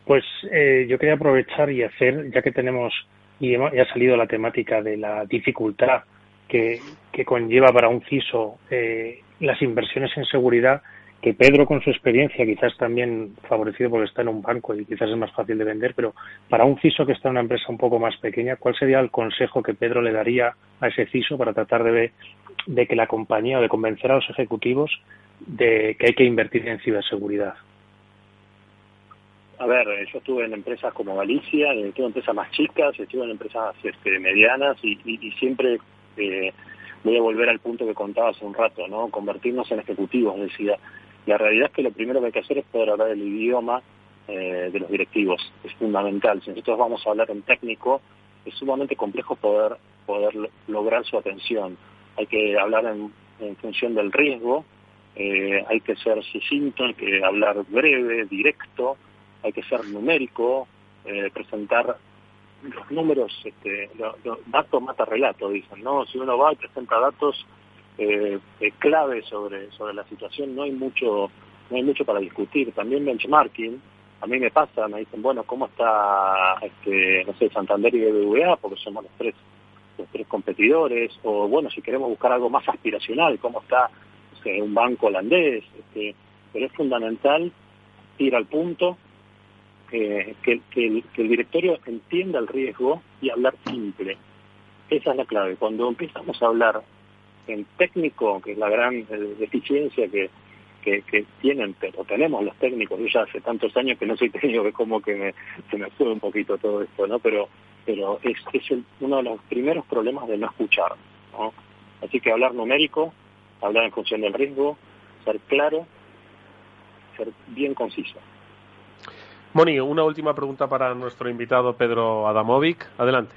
Pues eh, yo quería aprovechar y hacer, ya que tenemos y ha salido la temática de la dificultad que, que conlleva para un CISO eh, las inversiones en seguridad, que Pedro con su experiencia, quizás también favorecido porque está en un banco y quizás es más fácil de vender, pero para un CISO que está en una empresa un poco más pequeña, ¿cuál sería el consejo que Pedro le daría a ese CISO para tratar de, de que la compañía o de convencer a los ejecutivos de que hay que invertir en ciberseguridad? A ver, eh, yo estuve en empresas como Galicia, estuve en empresas más chicas, estuve en empresas este, medianas y, y, siempre eh, voy a volver al punto que contaba hace un rato, ¿no? Convertirnos en ejecutivos, decía la realidad es que lo primero que hay que hacer es poder hablar el idioma eh, de los directivos. Es fundamental. Si nosotros vamos a hablar en técnico, es sumamente complejo poder, poder lograr su atención. Hay que hablar en, función del riesgo, eh, hay que ser sucinto, hay que hablar breve, directo, hay que ser numérico, eh, presentar los números, este, dato mata relato, dicen, ¿no? Si uno va y presenta datos eh, clave sobre, sobre la situación, no hay mucho no hay mucho para discutir. También benchmarking, a mí me pasa, me dicen, bueno, ¿cómo está, este, no sé, Santander y BBVA? Porque somos los tres, los tres competidores. O bueno, si queremos buscar algo más aspiracional, ¿cómo está un banco holandés? Este, pero es fundamental ir al punto, eh, que, el, directorio entienda el riesgo y hablar simple. Esa es la clave. Cuando empezamos a hablar en técnico, que es la gran deficiencia que, que, tienen, pero tenemos los técnicos, yo ya hace tantos años que no soy técnico que como que me, se me sube un poquito todo esto, ¿no? Pero, pero es, es uno de los primeros problemas de no escuchar, ¿no? Así que hablar numérico, hablar en función del riesgo, ser claro, ser bien conciso. Moni, una última pregunta para nuestro invitado Pedro Adamovic. Adelante.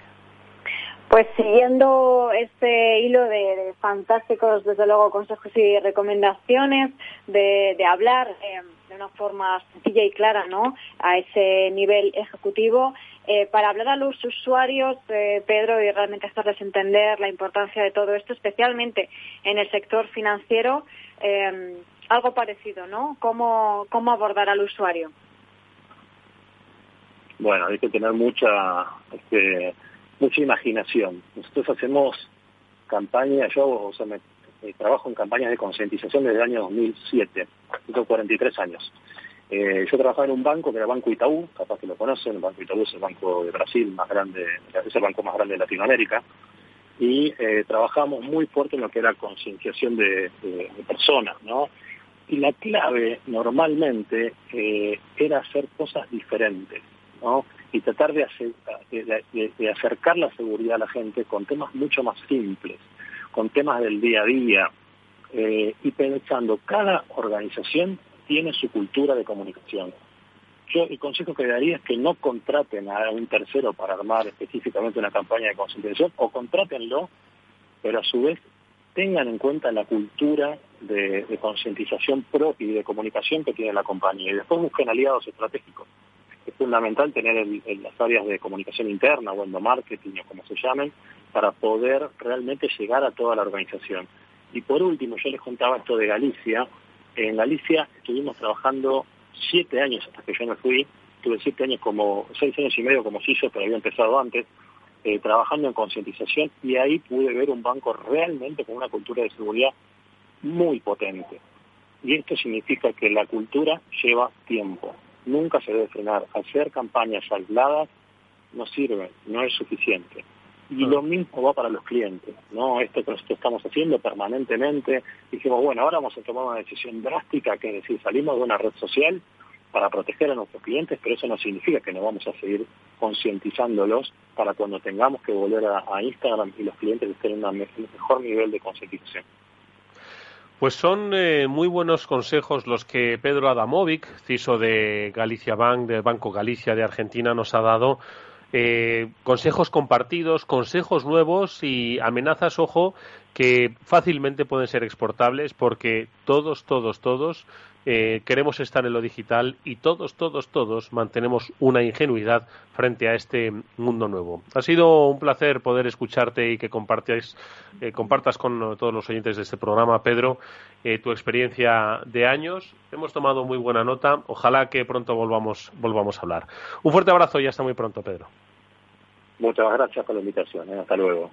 Pues siguiendo este hilo de, fantásticos, desde luego, consejos y recomendaciones, de, hablar eh, de una forma sencilla y clara ¿no? a ese nivel ejecutivo, eh, para hablar a los usuarios, eh, Pedro, y realmente hacerles entender la importancia de todo esto, especialmente en el sector financiero, algo parecido, ¿no? ¿Cómo, ¿Cómo abordar al usuario? Bueno, hay que tener mucha... Este, mucha imaginación. Nosotros hacemos campañas, yo o sea, me, trabajo en campañas de concientización desde el año 2007, tengo 43 años. Eh, yo trabajaba en un banco que era Banco Itaú, capaz que lo conocen, el Banco Itaú es el banco de Brasil más grande, es el banco más grande de Latinoamérica, y eh, trabajamos muy fuerte en lo que era concienciación de, personas, ¿no? Y la clave normalmente eh, era hacer cosas diferentes, ¿no? Y tratar de, acercar la seguridad a la gente con temas mucho más simples, con temas del día a día, eh, y pensando, cada organización tiene su cultura de comunicación. Yo el consejo que daría es que no contraten a un tercero para armar específicamente una campaña de concientización, o contrátenlo, pero a su vez tengan en cuenta la cultura de, de concientización propia y de comunicación que tiene la compañía, y después busquen aliados estratégicos es fundamental tener en las áreas de comunicación interna o endomarketing o como se llamen, para poder realmente llegar a toda la organización. Y por último, yo les contaba esto de Galicia. En Galicia estuvimos trabajando siete años hasta que yo me fui, tuve siete años como, seis años y medio como CISO, pero había empezado antes, eh, trabajando en concientización y ahí pude ver un banco realmente con una cultura de seguridad muy potente. Y esto significa que la cultura lleva tiempo nunca se debe frenar. Hacer campañas aisladas no sirve, no es suficiente. Y lo mismo va para los clientes, ¿no? Esto que estamos haciendo permanentemente, dijimos, bueno, ahora vamos a tomar una decisión drástica, que es decir, salimos de una red social para proteger a nuestros clientes, pero eso no significa que no vamos a seguir concientizándolos para cuando tengamos que volver a, Instagram y los clientes estén en un mejor nivel de concientización. Pues son eh, muy buenos consejos los que Pedro Adamovic, CISO de Galicia Bank, del Banco Galicia de Argentina, nos ha dado. Eh, consejos compartidos, consejos nuevos y amenazas, ojo, que fácilmente pueden ser exportables porque todos, todos, todos eh, queremos estar en lo digital y todos, todos, todos mantenemos una ingenuidad frente a este mundo nuevo. Ha sido un placer poder escucharte y que eh, compartas con todos los oyentes de este programa, Pedro, eh, tu experiencia de años. Hemos tomado muy buena nota. Ojalá que pronto volvamos, volvamos a hablar. Un fuerte abrazo y hasta muy pronto, Pedro. Muchas gracias por la invitación. Hasta luego.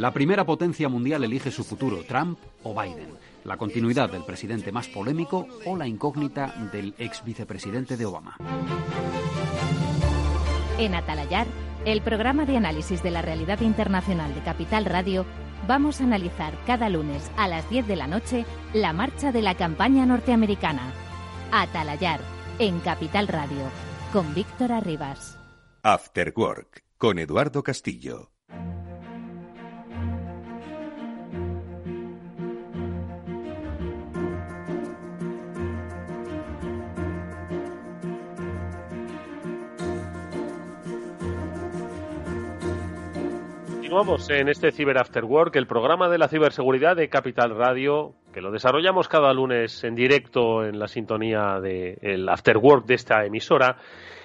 La primera potencia mundial elige su futuro, Trump o Biden la continuidad del presidente más polémico o la incógnita del ex vicepresidente de Obama. En Atalayar, el programa de análisis de la realidad internacional de Capital Radio, vamos a analizar cada lunes a las 10 de la noche la marcha de la campaña norteamericana. Atalayar, en Capital Radio con Víctor Arribas. After Work con Eduardo Castillo. Continuamos en este Cyber After Work, el programa de la ciberseguridad de Capital Radio, que lo desarrollamos cada lunes en directo en la sintonía del After Work de esta emisora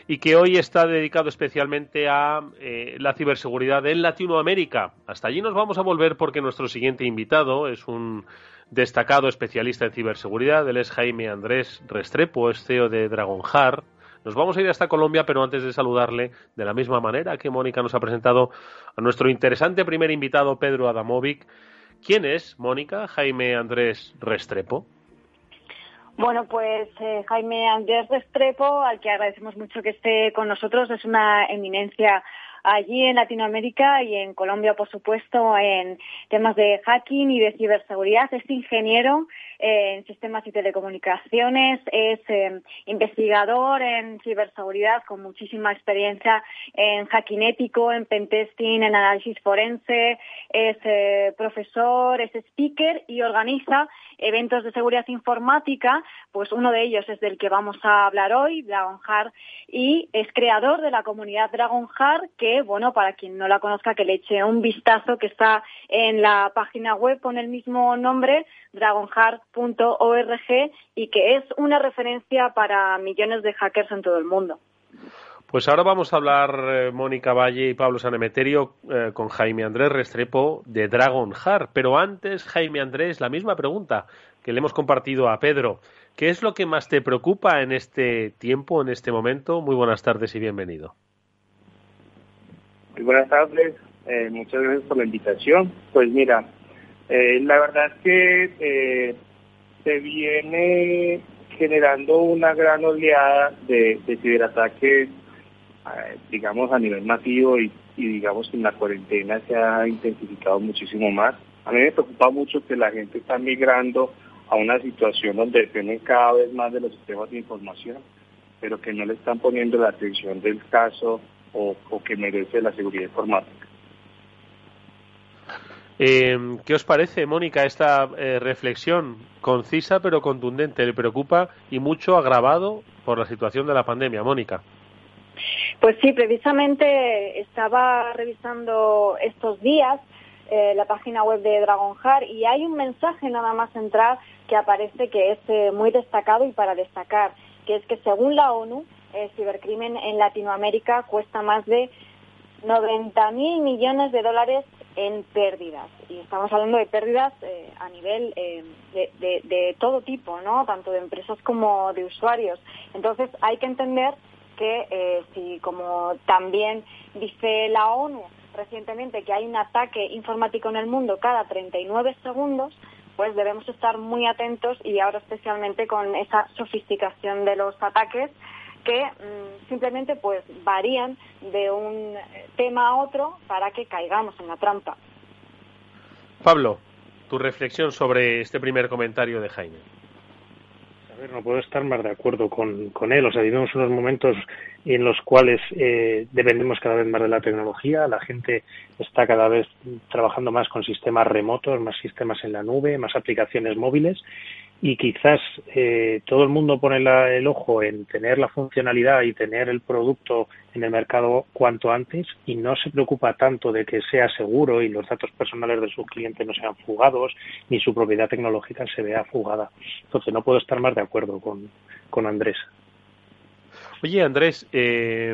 y que hoy está dedicado especialmente a eh, la ciberseguridad en Latinoamérica. Hasta allí nos vamos a volver porque nuestro siguiente invitado es un destacado especialista en ciberseguridad. Él es Jaime Andrés Restrepo, es CEO de Dragonjar nos vamos a ir hasta Colombia, pero antes de saludarle, de la misma manera que Mónica nos ha presentado a nuestro interesante primer invitado, Pedro Adamovic. ¿Quién es, Mónica? Jaime Andrés Restrepo. Bueno, pues eh, Jaime Andrés Restrepo, al que agradecemos mucho que esté con nosotros, es una eminencia allí en Latinoamérica y en Colombia, por supuesto, en temas de hacking y de ciberseguridad. Es ingeniero en sistemas y telecomunicaciones, es eh, investigador en ciberseguridad con muchísima experiencia en hacking ético, en pentesting, en análisis forense, es eh, profesor, es speaker y organiza eventos de seguridad informática, pues uno de ellos es del que vamos a hablar hoy, Dragonheart, y es creador de la comunidad Dragonheart, que, bueno, para quien no la conozca, que le eche un vistazo, que está en la página web con el mismo nombre, dragonheart.org, y que es una referencia para millones de hackers en todo el mundo. Pues ahora vamos a hablar eh, Mónica Valle y Pablo Sanemeterio eh, con Jaime Andrés Restrepo de Dragon Heart. Pero antes, Jaime Andrés, la misma pregunta que le hemos compartido a Pedro. ¿Qué es lo que más te preocupa en este tiempo, en este momento? Muy buenas tardes y bienvenido. Muy buenas tardes, eh, muchas gracias por la invitación. Pues mira, la verdad es que se viene generando una gran oleada de, ciberataques eh, digamos, a nivel masivo y, digamos que en la cuarentena se ha intensificado muchísimo más. A mí me preocupa mucho que la gente está migrando a una situación donde dependen cada vez más de los sistemas de información, pero que no le están poniendo la atención del caso o, que merece la seguridad informática. Eh, ¿Qué os parece, Mónica, esta eh, reflexión concisa pero contundente? ¿Le preocupa y mucho agravado por la situación de la pandemia, Mónica? Pues sí, precisamente estaba revisando estos días eh, la página web de Dragonjar y hay un mensaje nada más entrar que aparece que es eh, muy destacado y para destacar, que es que según la ONU, el cibercrimen en Latinoamérica cuesta más de 90 mil millones de dólares en pérdidas. Y estamos hablando de pérdidas eh, a nivel de, de todo tipo, ¿no? Tanto de empresas como de usuarios. Entonces hay que entender que eh, si, como también dice la ONU recientemente, que hay un ataque informático en el mundo cada 39 segundos, pues debemos estar muy atentos y ahora especialmente con esa sofisticación de los ataques que mm, simplemente pues varían de un tema a otro para que caigamos en la trampa. Pablo, tu reflexión sobre este primer comentario de Jaime. A ver, no puedo estar más de acuerdo con, con él. O sea, vivimos unos momentos en los cuales eh, dependemos cada vez más de la tecnología. La gente está cada vez trabajando más con sistemas remotos, más sistemas en la nube, más aplicaciones móviles y quizás eh, todo el mundo pone el ojo en tener la funcionalidad y tener el producto en el mercado cuanto antes y no se preocupa tanto de que sea seguro y los datos personales de sus clientes no sean fugados ni su propiedad tecnológica se vea fugada. Entonces no puedo estar más de acuerdo con, con Andrés. Oye Andrés, eh,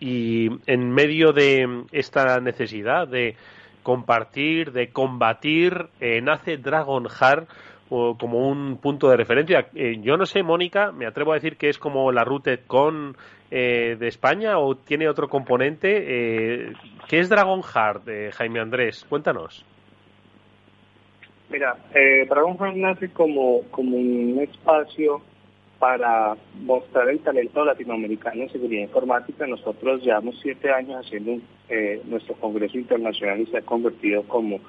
y en medio de esta necesidad de compartir, de combatir, eh, nace Dragon Heart como un punto de referencia. Eh, yo no sé, Mónica, me atrevo a decir que es como la con eh, de España o tiene otro componente. Eh, ¿Qué es Dragon Heart, Jaime Andrés? Cuéntanos. Mira, eh, Dragon Heart nace como, como un espacio para mostrar el talento latinoamericano en seguridad informática. Nosotros llevamos siete años haciendo nuestro Congreso Internacional y se ha convertido como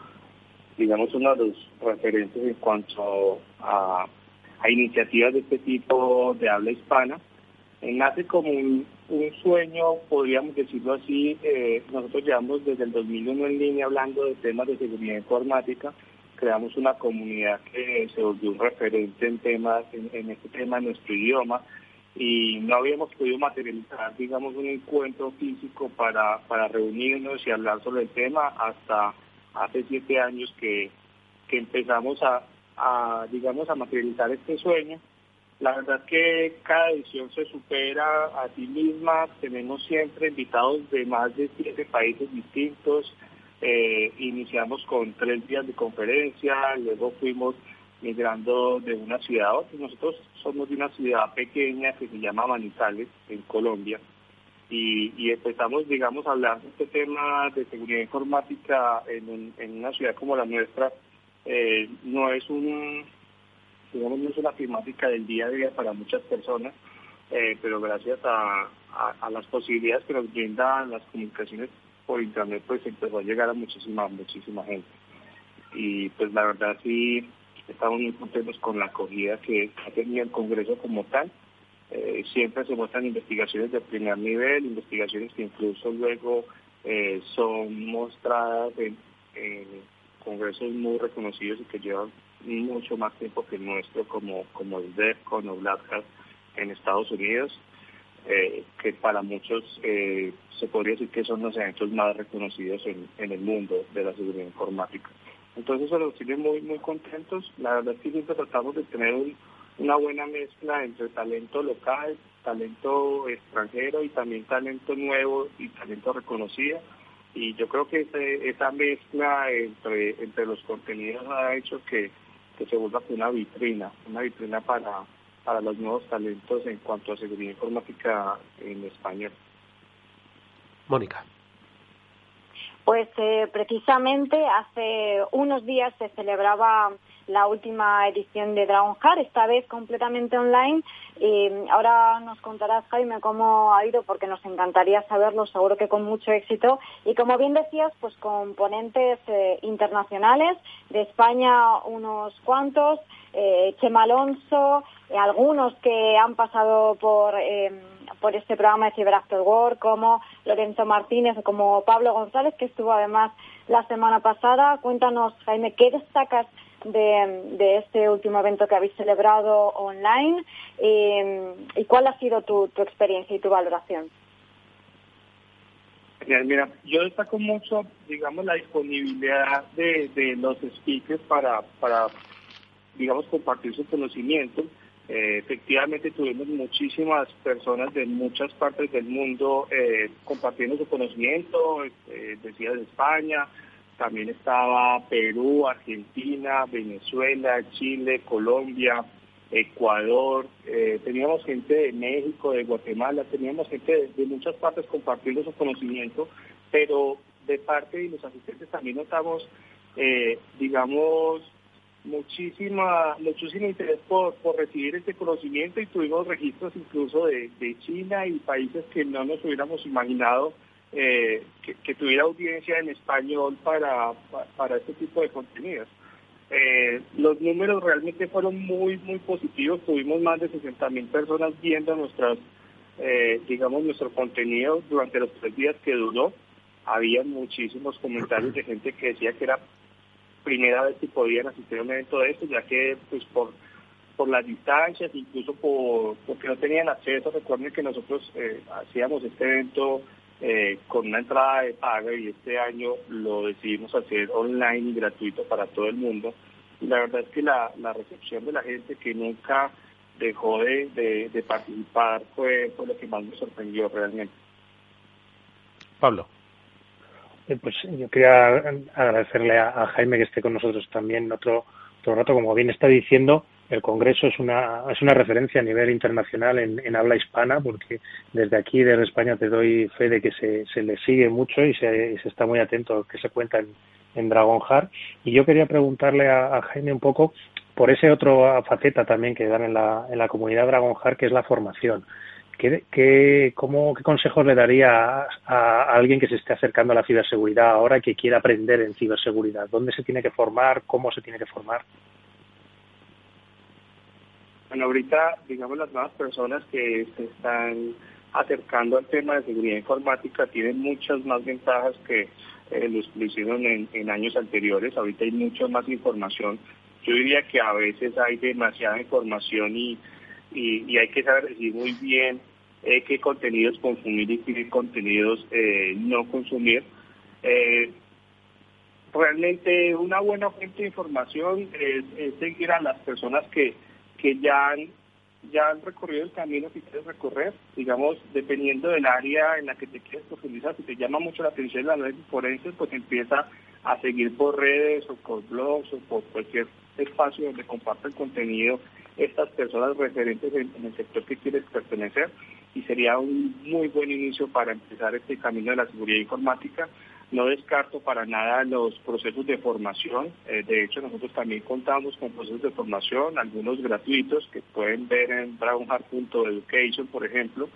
digamos, uno de los referentes en cuanto a, iniciativas de este tipo de habla hispana. Eh, nace como un, sueño, podríamos decirlo así, eh, nosotros llevamos desde el 2001 en línea hablando de temas de seguridad informática, creamos una comunidad que se volvió un referente en temas, en, este tema, en nuestro idioma, y no habíamos podido materializar, digamos, un encuentro físico para, para reunirnos y hablar sobre el tema hasta hace siete años que, que empezamos a, digamos, a materializar este sueño la verdad es que cada edición se supera a sí misma. Tenemos siempre invitados de más de siete países distintos. Eh, iniciamos con tres días de conferencia, luego fuimos migrando de una ciudad a otra. Nosotros somos de una ciudad pequeña que se llama Manizales, en Colombia. Y, empezamos, digamos, a hablar de este tema de seguridad informática en, una ciudad como la nuestra. Eh, no es un digamos, no es una temática del día a día para muchas personas, eh, pero gracias a, las posibilidades que nos brindan las comunicaciones por internet, pues empezó a llegar a muchísima, muchísima gente. Y pues la verdad sí, estamos muy contentos con la acogida que ha tenido el Congreso como tal. Eh, siempre se muestran investigaciones de primer nivel, investigaciones que incluso luego eh, son mostradas en, congresos muy reconocidos y que llevan mucho más tiempo que el nuestro, como, como el DEFCON o Black en Estados Unidos, eh, que para muchos se podría decir que son los eventos más reconocidos en, en el mundo de la seguridad informática. Entonces eso nos tiene muy, muy contentos. La verdad es que siempre tratamos de tener una buena mezcla entre talento local, talento extranjero y también talento nuevo y talento reconocido y yo creo que esa mezcla entre, entre los contenidos ha hecho que, que se vuelva una vitrina, una vitrina para, para los nuevos talentos en cuanto a seguridad informática en español. Mónica. Pues eh, precisamente hace unos días se celebraba la última edición de Dragon Heart, esta vez completamente online. Y ahora nos contarás, Jaime, cómo ha ido, porque nos encantaría saberlo, seguro que con mucho éxito. Y como bien decías, pues con ponentes eh, internacionales, de España unos cuantos, eh, Chema Alonso, eh, algunos que han pasado por, em, por este programa de Cyber After como Lorenzo Martínez como Pablo González, que estuvo además la semana pasada. Cuéntanos, Jaime, ¿qué destacas de, este último evento que habéis celebrado online eh, y cuál ha sido tu, experiencia y tu valoración. Mira, yo destaco mucho, digamos, la disponibilidad de, los speakers para, para, digamos, compartir su conocimiento. Eh, efectivamente tuvimos muchísimas personas de muchas partes del mundo eh, compartiendo su conocimiento, eh, decía de España, también estaba Perú, Argentina, Venezuela, Chile, Colombia, Ecuador, eh, teníamos gente de México, de Guatemala, teníamos gente de, muchas partes compartiendo su conocimiento, pero de parte de los asistentes también notamos, eh, digamos, muchísima, muchísimo interés por, por recibir este conocimiento y tuvimos registros incluso de, de China y países que no nos hubiéramos imaginado eh, que, tuviera audiencia en español para, para, este tipo de contenidos. Eh, los números realmente fueron muy, muy positivos. Tuvimos más de 60 mil personas viendo nuestras, eh, digamos, nuestro contenido durante los tres días que duró. Había muchísimos comentarios de gente que decía que era primera vez que podían asistir a un evento de esto, ya que pues por por las distancias, incluso por porque no tenían acceso. Recuerden que nosotros hacíamos este evento eh, con una entrada de paga y este año lo decidimos hacer online y gratuito para todo el mundo. Y la verdad es que la, recepción de la gente que nunca dejó de, de, participar fue, fue lo que más me sorprendió realmente. Pablo. Eh, pues yo quería agradecerle a, Jaime que esté con nosotros también otro, otro rato, como bien está diciendo, el Congreso es una, es una referencia a nivel internacional en, habla hispana, porque desde aquí, desde España, te doy fe de que se, se le sigue mucho y se, se está muy atento a que se cuenta en, en Dragonheart. Y yo quería preguntarle a, Jaime un poco por ese otro faceta también que dan en la, en la comunidad Dragonheart, que es la formación. ¿Qué, qué, cómo, ¿Qué consejos le daría a, a, alguien que se esté acercando a la ciberseguridad ahora y que quiera aprender en ciberseguridad? ¿Dónde se tiene que formar? ¿Cómo se tiene que formar? Bueno, ahorita, digamos, las nuevas personas que se están acercando al tema de seguridad informática tiene muchas más ventajas que eh, lo hicieron en, años anteriores. Ahorita hay mucha más información. Yo diría que a veces hay demasiada información y, y, hay que saber decir muy bien eh, qué contenidos consumir y qué contenidos eh, no consumir. realmente una buena fuente de información es, es seguir a las personas que, que ya han ya han recorrido el camino que quieres recorrer, digamos, dependiendo del área en la que te quieres profundizar, si te llama mucho la atención la red forense, pues empieza a seguir por redes o por blogs o por cualquier espacio donde comparten contenido estas personas referentes en, el sector que quieres pertenecer y sería un muy buen inicio para empezar este camino de la seguridad informática no descarto para nada los procesos de formación. Eh, de hecho, nosotros también contamos con procesos de formación, algunos gratuitos que pueden ver en brownhart.education, por ejemplo.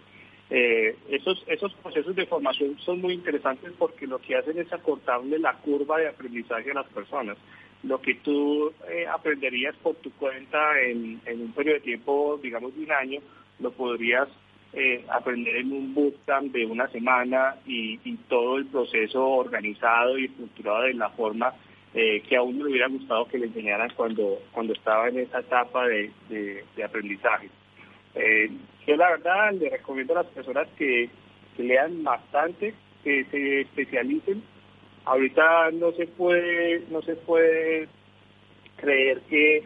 Eh, esos, esos procesos de formación son muy interesantes porque lo que hacen es acortarle la curva de aprendizaje a las personas. Lo que tú eh, aprenderías por tu cuenta en, en un periodo de tiempo, digamos, de un año, lo podrías eh, aprender en un bootcamp de una semana y, todo el proceso organizado y estructurado de la forma eh, que a uno le hubiera gustado que le enseñaran cuando, cuando estaba en esa etapa de, aprendizaje. Eh, yo la verdad le recomiendo a las personas que, que lean bastante, que se especialicen. Ahorita no se puede, no se puede creer que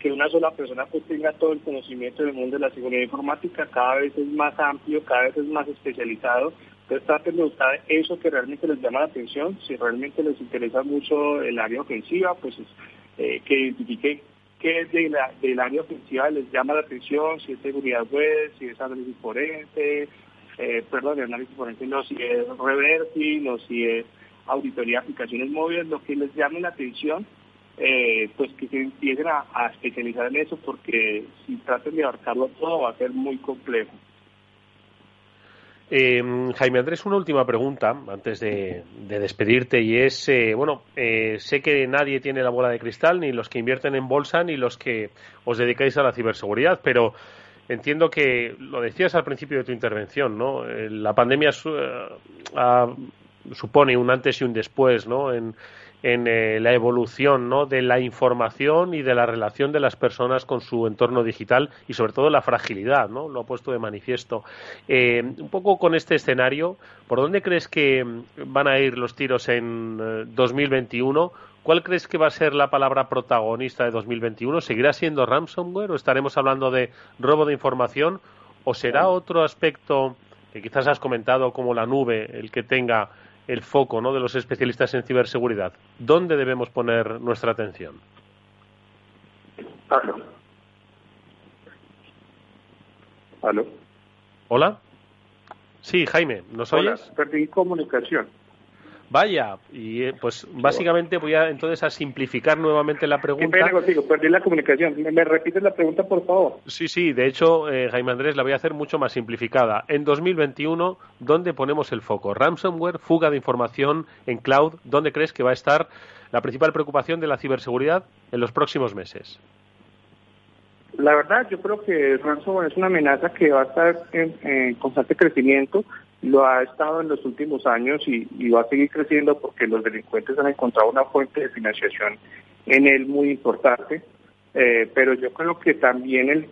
que una sola persona pues tenga todo el conocimiento del mundo de la seguridad informática, cada vez es más amplio, cada vez es más especializado. Entonces traten de buscar eso que realmente les llama la atención, si realmente les interesa mucho el área ofensiva, pues eh, que identifiquen qué es de la, del área ofensiva les llama la atención, si es seguridad web, si es análisis forense, eh, perdón, análisis forense no, si es reversing o si es auditoría de aplicaciones móviles, lo que les llame la atención eh, pues que se empiecen a, especializar en eso porque si traten de abarcarlo todo va a ser muy complejo. Eh, Jaime Andrés, una última pregunta antes de, despedirte y es, eh, bueno, sé que nadie tiene la bola de cristal, ni los que invierten en bolsa, ni los que os dedicáis a la ciberseguridad, pero entiendo que lo decías al principio de tu intervención, ¿no? La pandemia supone un antes y un después, ¿no? En, en eh, la evolución ¿no? de la información y de la relación de las personas con su entorno digital y sobre todo la fragilidad, ¿no? lo ha puesto de manifiesto. Eh, un poco con este escenario, ¿por dónde crees que van a ir los tiros en 2021? Eh, ¿Cuál crees que va a ser la palabra protagonista de 2021? ¿Seguirá siendo ransomware o estaremos hablando de robo de información? ¿O será otro aspecto que quizás has comentado como la nube el que tenga el foco ¿no? de los especialistas en ciberseguridad? ¿Dónde debemos poner nuestra atención? ¿Aló? ¿Hola? Sí, Jaime, ¿nos Hola, oyes? Perdí comunicación. Vaya, y eh, pues básicamente voy a entonces a simplificar nuevamente la pregunta. ¿Qué contigo? Perdí la comunicación. ¿Me, repites la pregunta, por favor? Sí, sí, de hecho, eh, Jaime Andrés, la voy a hacer mucho más simplificada. En 2021, ¿dónde ponemos el foco? Ransomware, fuga de información en cloud, ¿dónde crees que va a estar la principal preocupación de la ciberseguridad en los próximos meses? La verdad, yo creo que ransomware es una amenaza que va a estar en constante crecimiento lo ha estado en los últimos años y, va a seguir creciendo porque los delincuentes han encontrado una fuente de financiación en él muy importante, eh, pero yo creo que también el,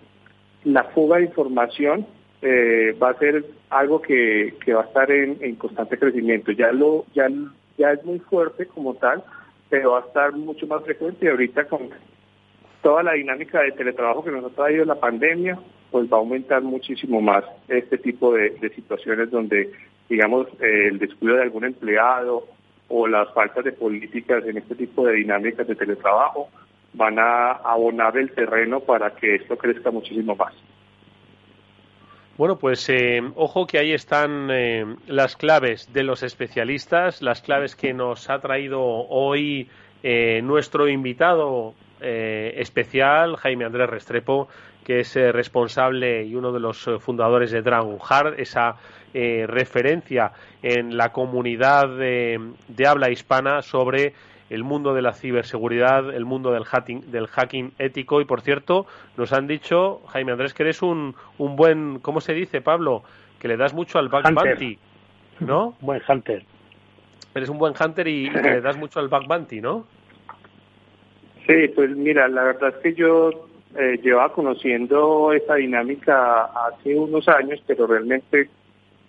la fuga de información eh, va a ser algo que, va a estar en, constante crecimiento. Ya lo ya es muy fuerte como tal, pero va a estar mucho más frecuente y ahorita con toda la dinámica de teletrabajo que nos ha traído la pandemia, pues va a aumentar muchísimo más este tipo de, situaciones donde, digamos, el descuido de algún empleado o las faltas de políticas en este tipo de dinámicas de teletrabajo van a abonar el terreno para que esto crezca muchísimo más. Bueno, pues eh, ojo que ahí están eh, las claves de los especialistas, las claves que nos ha traído hoy eh, nuestro invitado especial, Jaime Andrés Restrepo, que es eh, responsable y uno de los eh, fundadores de Dragon Heart, esa eh, referencia en la comunidad de, habla hispana sobre el mundo de la ciberseguridad, el mundo del hacking, del hacking ético. Y por cierto, nos han dicho, Jaime Andrés, que eres un, un buen, ¿cómo se dice, Pablo? que le das mucho al back bounty, ¿no? Buen hunter. Eres un buen hunter y, que le das mucho al back bounty, ¿no? Sí, pues mira, la verdad es que yo eh, llevaba conociendo esta dinámica hace unos años, pero realmente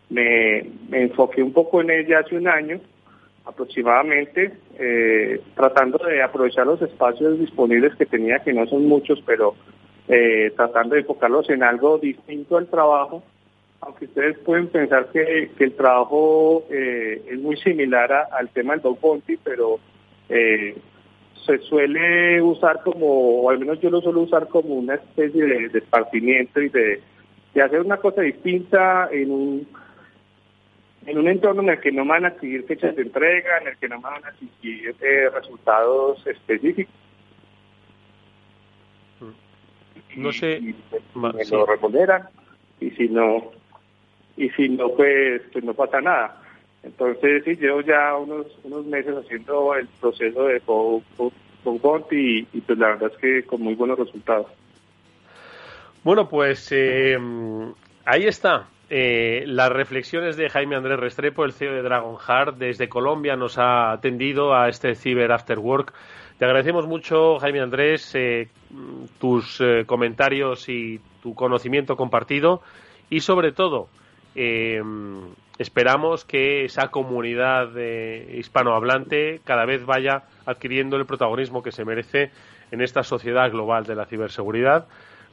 me, enfoqué un poco en ella hace un año aproximadamente, eh, tratando de aprovechar los espacios disponibles que tenía, que no son muchos, pero eh, tratando de enfocarlos en algo distinto al trabajo, aunque ustedes pueden pensar que, el trabajo es muy similar al tema del dog bounty, pero se suele usar como, o al menos yo lo suelo usar como una especie de, de esparcimiento y de, hacer una cosa distinta en un en un entorno en el que no van a seguir fechas de entrega, en el que no van a seguir eh, resultados específicos. No sé, y, me lo remuneran y si no y si no pues, pues no pasa nada. Entonces, sí, llevo ya unos, unos meses haciendo el proceso de Bot y, pues la verdad es que con muy buenos resultados. Bueno, pues eh, ahí está. Eh, las reflexiones de Jaime Andrés Restrepo, el CEO de Dragon Heart, desde Colombia nos ha atendido a este Cyber After Work. Te agradecemos mucho, Jaime Andrés, eh, tus comentarios y tu conocimiento compartido y sobre todo esperamos que esa comunidad hispanohablante cada vez vaya adquiriendo el protagonismo que se merece en esta sociedad global de la ciberseguridad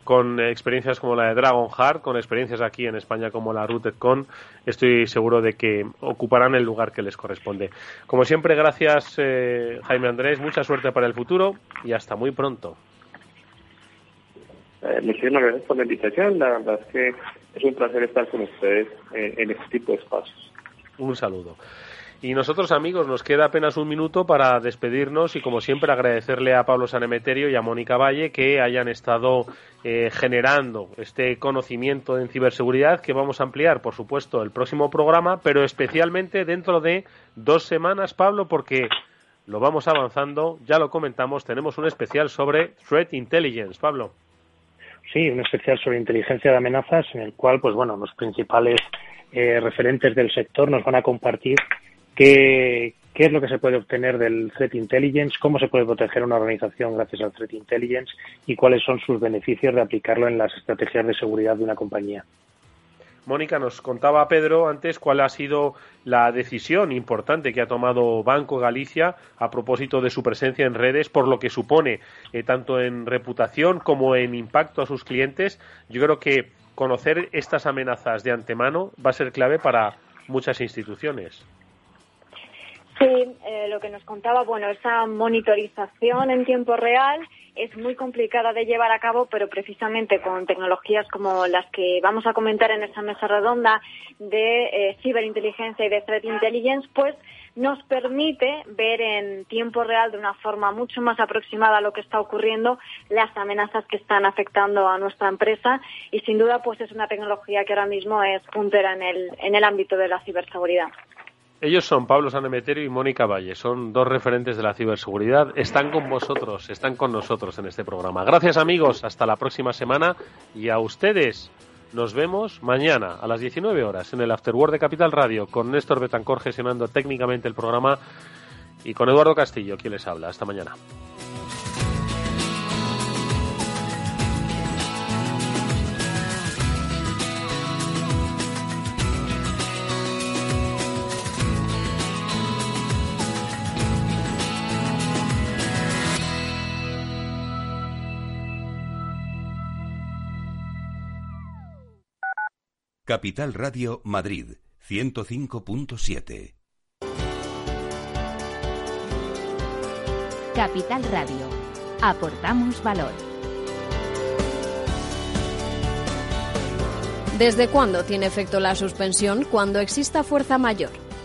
con experiencias como la de Dragon Heart, con experiencias aquí en España como la RootedCon, estoy seguro de que ocuparán el lugar que les corresponde. Como siempre, gracias eh, Jaime Andrés, mucha suerte para el futuro y hasta muy pronto. Eh, muchísimas gracias por la invitación. La verdad es que es un placer estar con ustedes en este tipo de espacios. Un saludo. Y nosotros, amigos, nos queda apenas un minuto para despedirnos y, como siempre, agradecerle a Pablo Sanemeterio y a Mónica Valle que hayan estado eh, generando este conocimiento en ciberseguridad que vamos a ampliar, por supuesto, el próximo programa, pero especialmente dentro de dos semanas, Pablo, porque lo vamos avanzando, ya lo comentamos, tenemos un especial sobre Threat Intelligence. Pablo. Sí, un especial sobre inteligencia de amenazas en el cual, pues bueno, los principales eh, referentes del sector nos van a compartir qué, qué es lo que se puede obtener del Threat Intelligence, cómo se puede proteger una organización gracias al Threat Intelligence y cuáles son sus beneficios de aplicarlo en las estrategias de seguridad de una compañía. Mónica, nos contaba Pedro antes cuál ha sido la decisión importante que ha tomado Banco Galicia a propósito de su presencia en redes, por lo que supone eh, tanto en reputación como en impacto a sus clientes. Yo creo que conocer estas amenazas de antemano va a ser clave para muchas instituciones. Sí, eh, lo que nos contaba, bueno, esa monitorización en tiempo real es muy complicada de llevar a cabo, pero precisamente con tecnologías como las que vamos a comentar en esa mesa redonda de eh, ciberinteligencia y de threat intelligence, pues nos permite ver en tiempo real de una forma mucho más aproximada a lo que está ocurriendo las amenazas que están afectando a nuestra empresa y sin duda pues es una tecnología que ahora mismo es puntera en el, en el ámbito de la ciberseguridad. Ellos son Pablo Sanemeterio y Mónica Valle, son dos referentes de la ciberseguridad. Están con vosotros, están con nosotros en este programa. Gracias amigos, hasta la próxima semana y a ustedes nos vemos mañana a las 19 horas en el Afterword de Capital Radio con Néstor Betancor gestionando técnicamente el programa y con Eduardo Castillo quien les habla. Hasta mañana. Capital Radio Madrid 105.7. Capital Radio. Aportamos valor. ¿Desde cuándo tiene efecto la suspensión? Cuando exista fuerza mayor